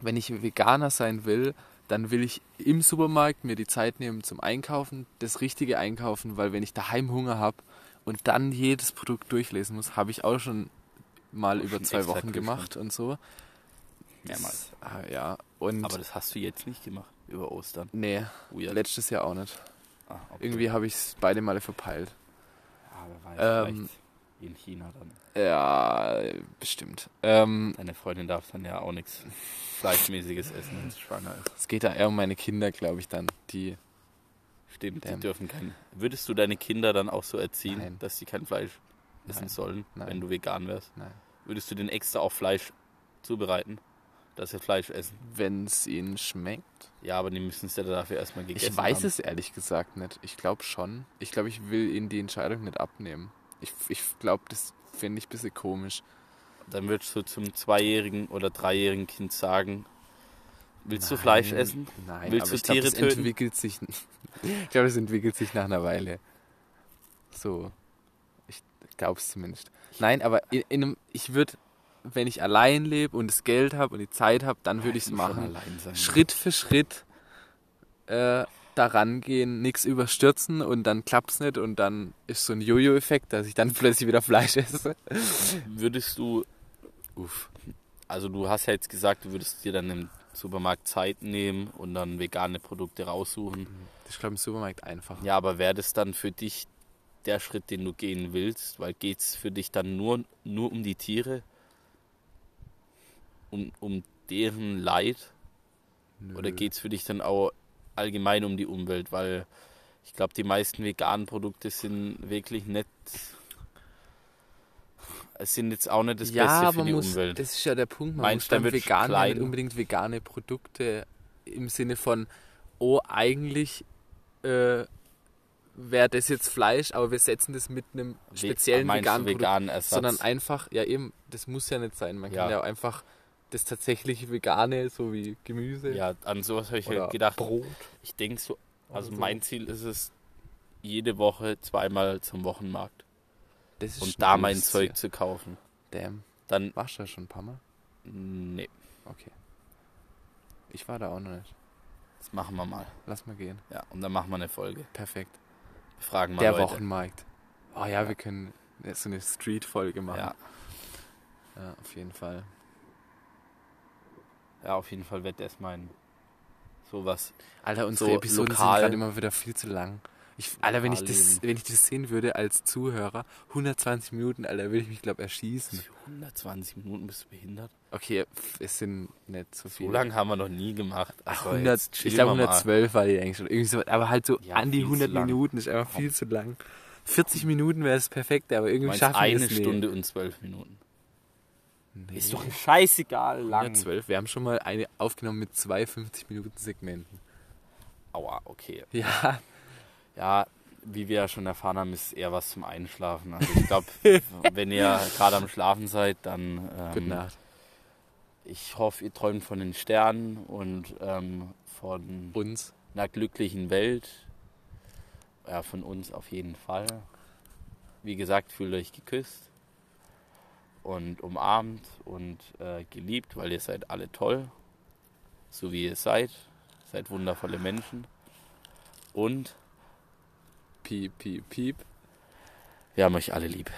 [SPEAKER 2] wenn ich Veganer sein will, dann will ich im Supermarkt mir die Zeit nehmen zum Einkaufen, das richtige einkaufen, weil wenn ich daheim Hunger habe und dann jedes Produkt durchlesen muss, habe ich auch schon mal über
[SPEAKER 1] schon
[SPEAKER 2] zwei Wochen gemacht und so.
[SPEAKER 1] Mehrmals.
[SPEAKER 2] Ah, ja, und
[SPEAKER 1] Aber das hast du jetzt nicht gemacht. Über Ostern.
[SPEAKER 2] nee,
[SPEAKER 1] Weird.
[SPEAKER 2] letztes Jahr auch nicht.
[SPEAKER 1] Okay.
[SPEAKER 2] Irgendwie habe ich es beide Male verpeilt.
[SPEAKER 1] Ja, wer weiß,
[SPEAKER 2] Ähm,
[SPEAKER 1] in China dann.
[SPEAKER 2] Ja, bestimmt. Ähm,
[SPEAKER 1] Deine Freundin darf dann ja auch nichts Fleischmäßiges essen, wenn sie schwanger ist.
[SPEAKER 2] es geht da eher um meine Kinder, glaube ich, dann. Die,
[SPEAKER 1] Stimmt, die
[SPEAKER 2] Damn.
[SPEAKER 1] dürfen kein. Würdest du deine Kinder dann auch so erziehen,
[SPEAKER 2] Nein.
[SPEAKER 1] dass sie kein Fleisch essen
[SPEAKER 2] Nein.
[SPEAKER 1] sollen,
[SPEAKER 2] Nein.
[SPEAKER 1] wenn du vegan wärst?
[SPEAKER 2] nein.
[SPEAKER 1] Würdest du den extra auf Fleisch zubereiten? Dass sie Fleisch essen.
[SPEAKER 2] Wenn es ihnen schmeckt.
[SPEAKER 1] Ja, aber die müssen es ja dafür erstmal gegessen
[SPEAKER 2] Ich weiß
[SPEAKER 1] haben.
[SPEAKER 2] es ehrlich gesagt nicht. Ich glaube schon. Ich glaube, ich will ihnen die Entscheidung nicht abnehmen. Ich, ich glaube, das finde ich ein bisschen komisch.
[SPEAKER 1] Dann würdest du zum zweijährigen oder dreijährigen Kind sagen, willst du Fleisch
[SPEAKER 2] Nein,
[SPEAKER 1] essen?
[SPEAKER 2] Nein,
[SPEAKER 1] Willst
[SPEAKER 2] aber
[SPEAKER 1] du
[SPEAKER 2] ich
[SPEAKER 1] Tiere
[SPEAKER 2] das
[SPEAKER 1] töten?
[SPEAKER 2] entwickelt sich. *laughs* ich glaube, das entwickelt sich nach einer Weile. So. Ich glaube es zumindest. Nein, aber in, in einem, ich würde, wenn ich allein lebe und das Geld habe und die Zeit habe, dann würde ich es machen.
[SPEAKER 1] Allein sein.
[SPEAKER 2] Schritt für Schritt äh, daran gehen, nichts überstürzen und dann klappt es nicht und dann ist so ein Jojo-Effekt, dass ich dann *laughs* plötzlich wieder Fleisch esse.
[SPEAKER 1] Würdest du,
[SPEAKER 2] Uff.
[SPEAKER 1] also du hast ja jetzt gesagt, du würdest dir dann im Supermarkt Zeit nehmen und dann vegane Produkte raussuchen.
[SPEAKER 2] Das ist, glaube ich, im Supermarkt einfach.
[SPEAKER 1] Ja, aber wäre das dann für dich der Schritt, den du gehen willst? Weil geht es für dich dann nur, nur um die Tiere? Um, um deren Leid? Oder
[SPEAKER 2] Nö.
[SPEAKER 1] geht es für dich dann auch allgemein um die Umwelt? Weil ich glaube, die meisten veganen Produkte sind wirklich nicht. Es sind jetzt auch nicht das
[SPEAKER 2] ja,
[SPEAKER 1] Beste
[SPEAKER 2] aber
[SPEAKER 1] für die
[SPEAKER 2] muss,
[SPEAKER 1] Umwelt.
[SPEAKER 2] das ist ja der Punkt. Man
[SPEAKER 1] Meinst
[SPEAKER 2] muss dann vegan nicht unbedingt vegane Produkte im Sinne von, oh, eigentlich äh, wäre das jetzt Fleisch, aber wir setzen das mit einem speziellen
[SPEAKER 1] du
[SPEAKER 2] veganen Produkt,
[SPEAKER 1] veganen Ersatz?
[SPEAKER 2] sondern einfach, ja eben, das muss ja nicht sein. Man kann
[SPEAKER 1] Ja.
[SPEAKER 2] ja auch einfach das tatsächliche Vegane, so wie Gemüse
[SPEAKER 1] ja, an sowas habe ich halt gedacht.
[SPEAKER 2] Brot.
[SPEAKER 1] Ich denke so, also
[SPEAKER 2] so.
[SPEAKER 1] mein Ziel ist es, jede Woche zweimal zum Wochenmarkt
[SPEAKER 2] Das ist
[SPEAKER 1] und da mein Zeug zu kaufen.
[SPEAKER 2] Damn.
[SPEAKER 1] Dann,
[SPEAKER 2] Warst du da schon ein paar Mal?
[SPEAKER 1] nee,
[SPEAKER 2] Okay. Ich war da auch noch nicht.
[SPEAKER 1] das machen wir mal.
[SPEAKER 2] Lass mal gehen.
[SPEAKER 1] Ja, und dann machen wir eine Folge.
[SPEAKER 2] Perfekt.
[SPEAKER 1] Wir fragen mal
[SPEAKER 2] Der
[SPEAKER 1] Leute.
[SPEAKER 2] Wochenmarkt. Oh ja, wir können so eine Street-Folge machen.
[SPEAKER 1] Ja,
[SPEAKER 2] ja, auf jeden Fall.
[SPEAKER 1] Ja, auf jeden Fall wird das mein sowas.
[SPEAKER 2] Alter, unsere
[SPEAKER 1] So
[SPEAKER 2] Episoden
[SPEAKER 1] lokal-
[SPEAKER 2] sind gerade immer wieder viel zu lang. Ich, Alter, wenn ich, das, wenn ich das sehen würde als Zuhörer, 120 Minuten, Alter, würde ich mich, glaube erschießen.
[SPEAKER 1] Für 120 Minuten bist du behindert?
[SPEAKER 2] Okay, es sind nicht so viele.
[SPEAKER 1] So lange haben wir noch nie gemacht.
[SPEAKER 2] Ach,
[SPEAKER 1] Also
[SPEAKER 2] 100,
[SPEAKER 1] jetzt
[SPEAKER 2] ich glaube
[SPEAKER 1] wir mal.
[SPEAKER 2] 112 war die eigentlich schon. Irgendwie so, aber halt so
[SPEAKER 1] Ja,
[SPEAKER 2] an die
[SPEAKER 1] viel zu
[SPEAKER 2] 100
[SPEAKER 1] lang.
[SPEAKER 2] Minuten ist einfach viel zu lang. 40 Minuten wäre das perfekte, aber irgendwie schaffen wir
[SPEAKER 1] eine
[SPEAKER 2] es nicht.
[SPEAKER 1] Stunde und zwölf Minuten.
[SPEAKER 2] Nee.
[SPEAKER 1] Ist doch scheißegal lang.
[SPEAKER 2] 112. Wir haben schon mal eine aufgenommen mit zwei 50 Minuten Segmenten.
[SPEAKER 1] Aua, okay.
[SPEAKER 2] Ja,
[SPEAKER 1] Ja, wie wir ja schon erfahren haben, ist eher was zum Einschlafen. Also ich glaube, *laughs* wenn ihr gerade am Schlafen seid, dann
[SPEAKER 2] gute
[SPEAKER 1] ähm,
[SPEAKER 2] Nacht.
[SPEAKER 1] ich hoffe, ihr träumt von den Sternen und ähm, von
[SPEAKER 2] Uns.
[SPEAKER 1] einer glücklichen Welt. Ja, von uns auf jeden Fall. Wie gesagt, fühlt euch geküsst und umarmt und äh, geliebt, weil ihr seid alle toll, so wie ihr seid. Seid wundervolle Menschen. Und
[SPEAKER 2] Piep, piep, piep.
[SPEAKER 1] wir haben euch alle lieb.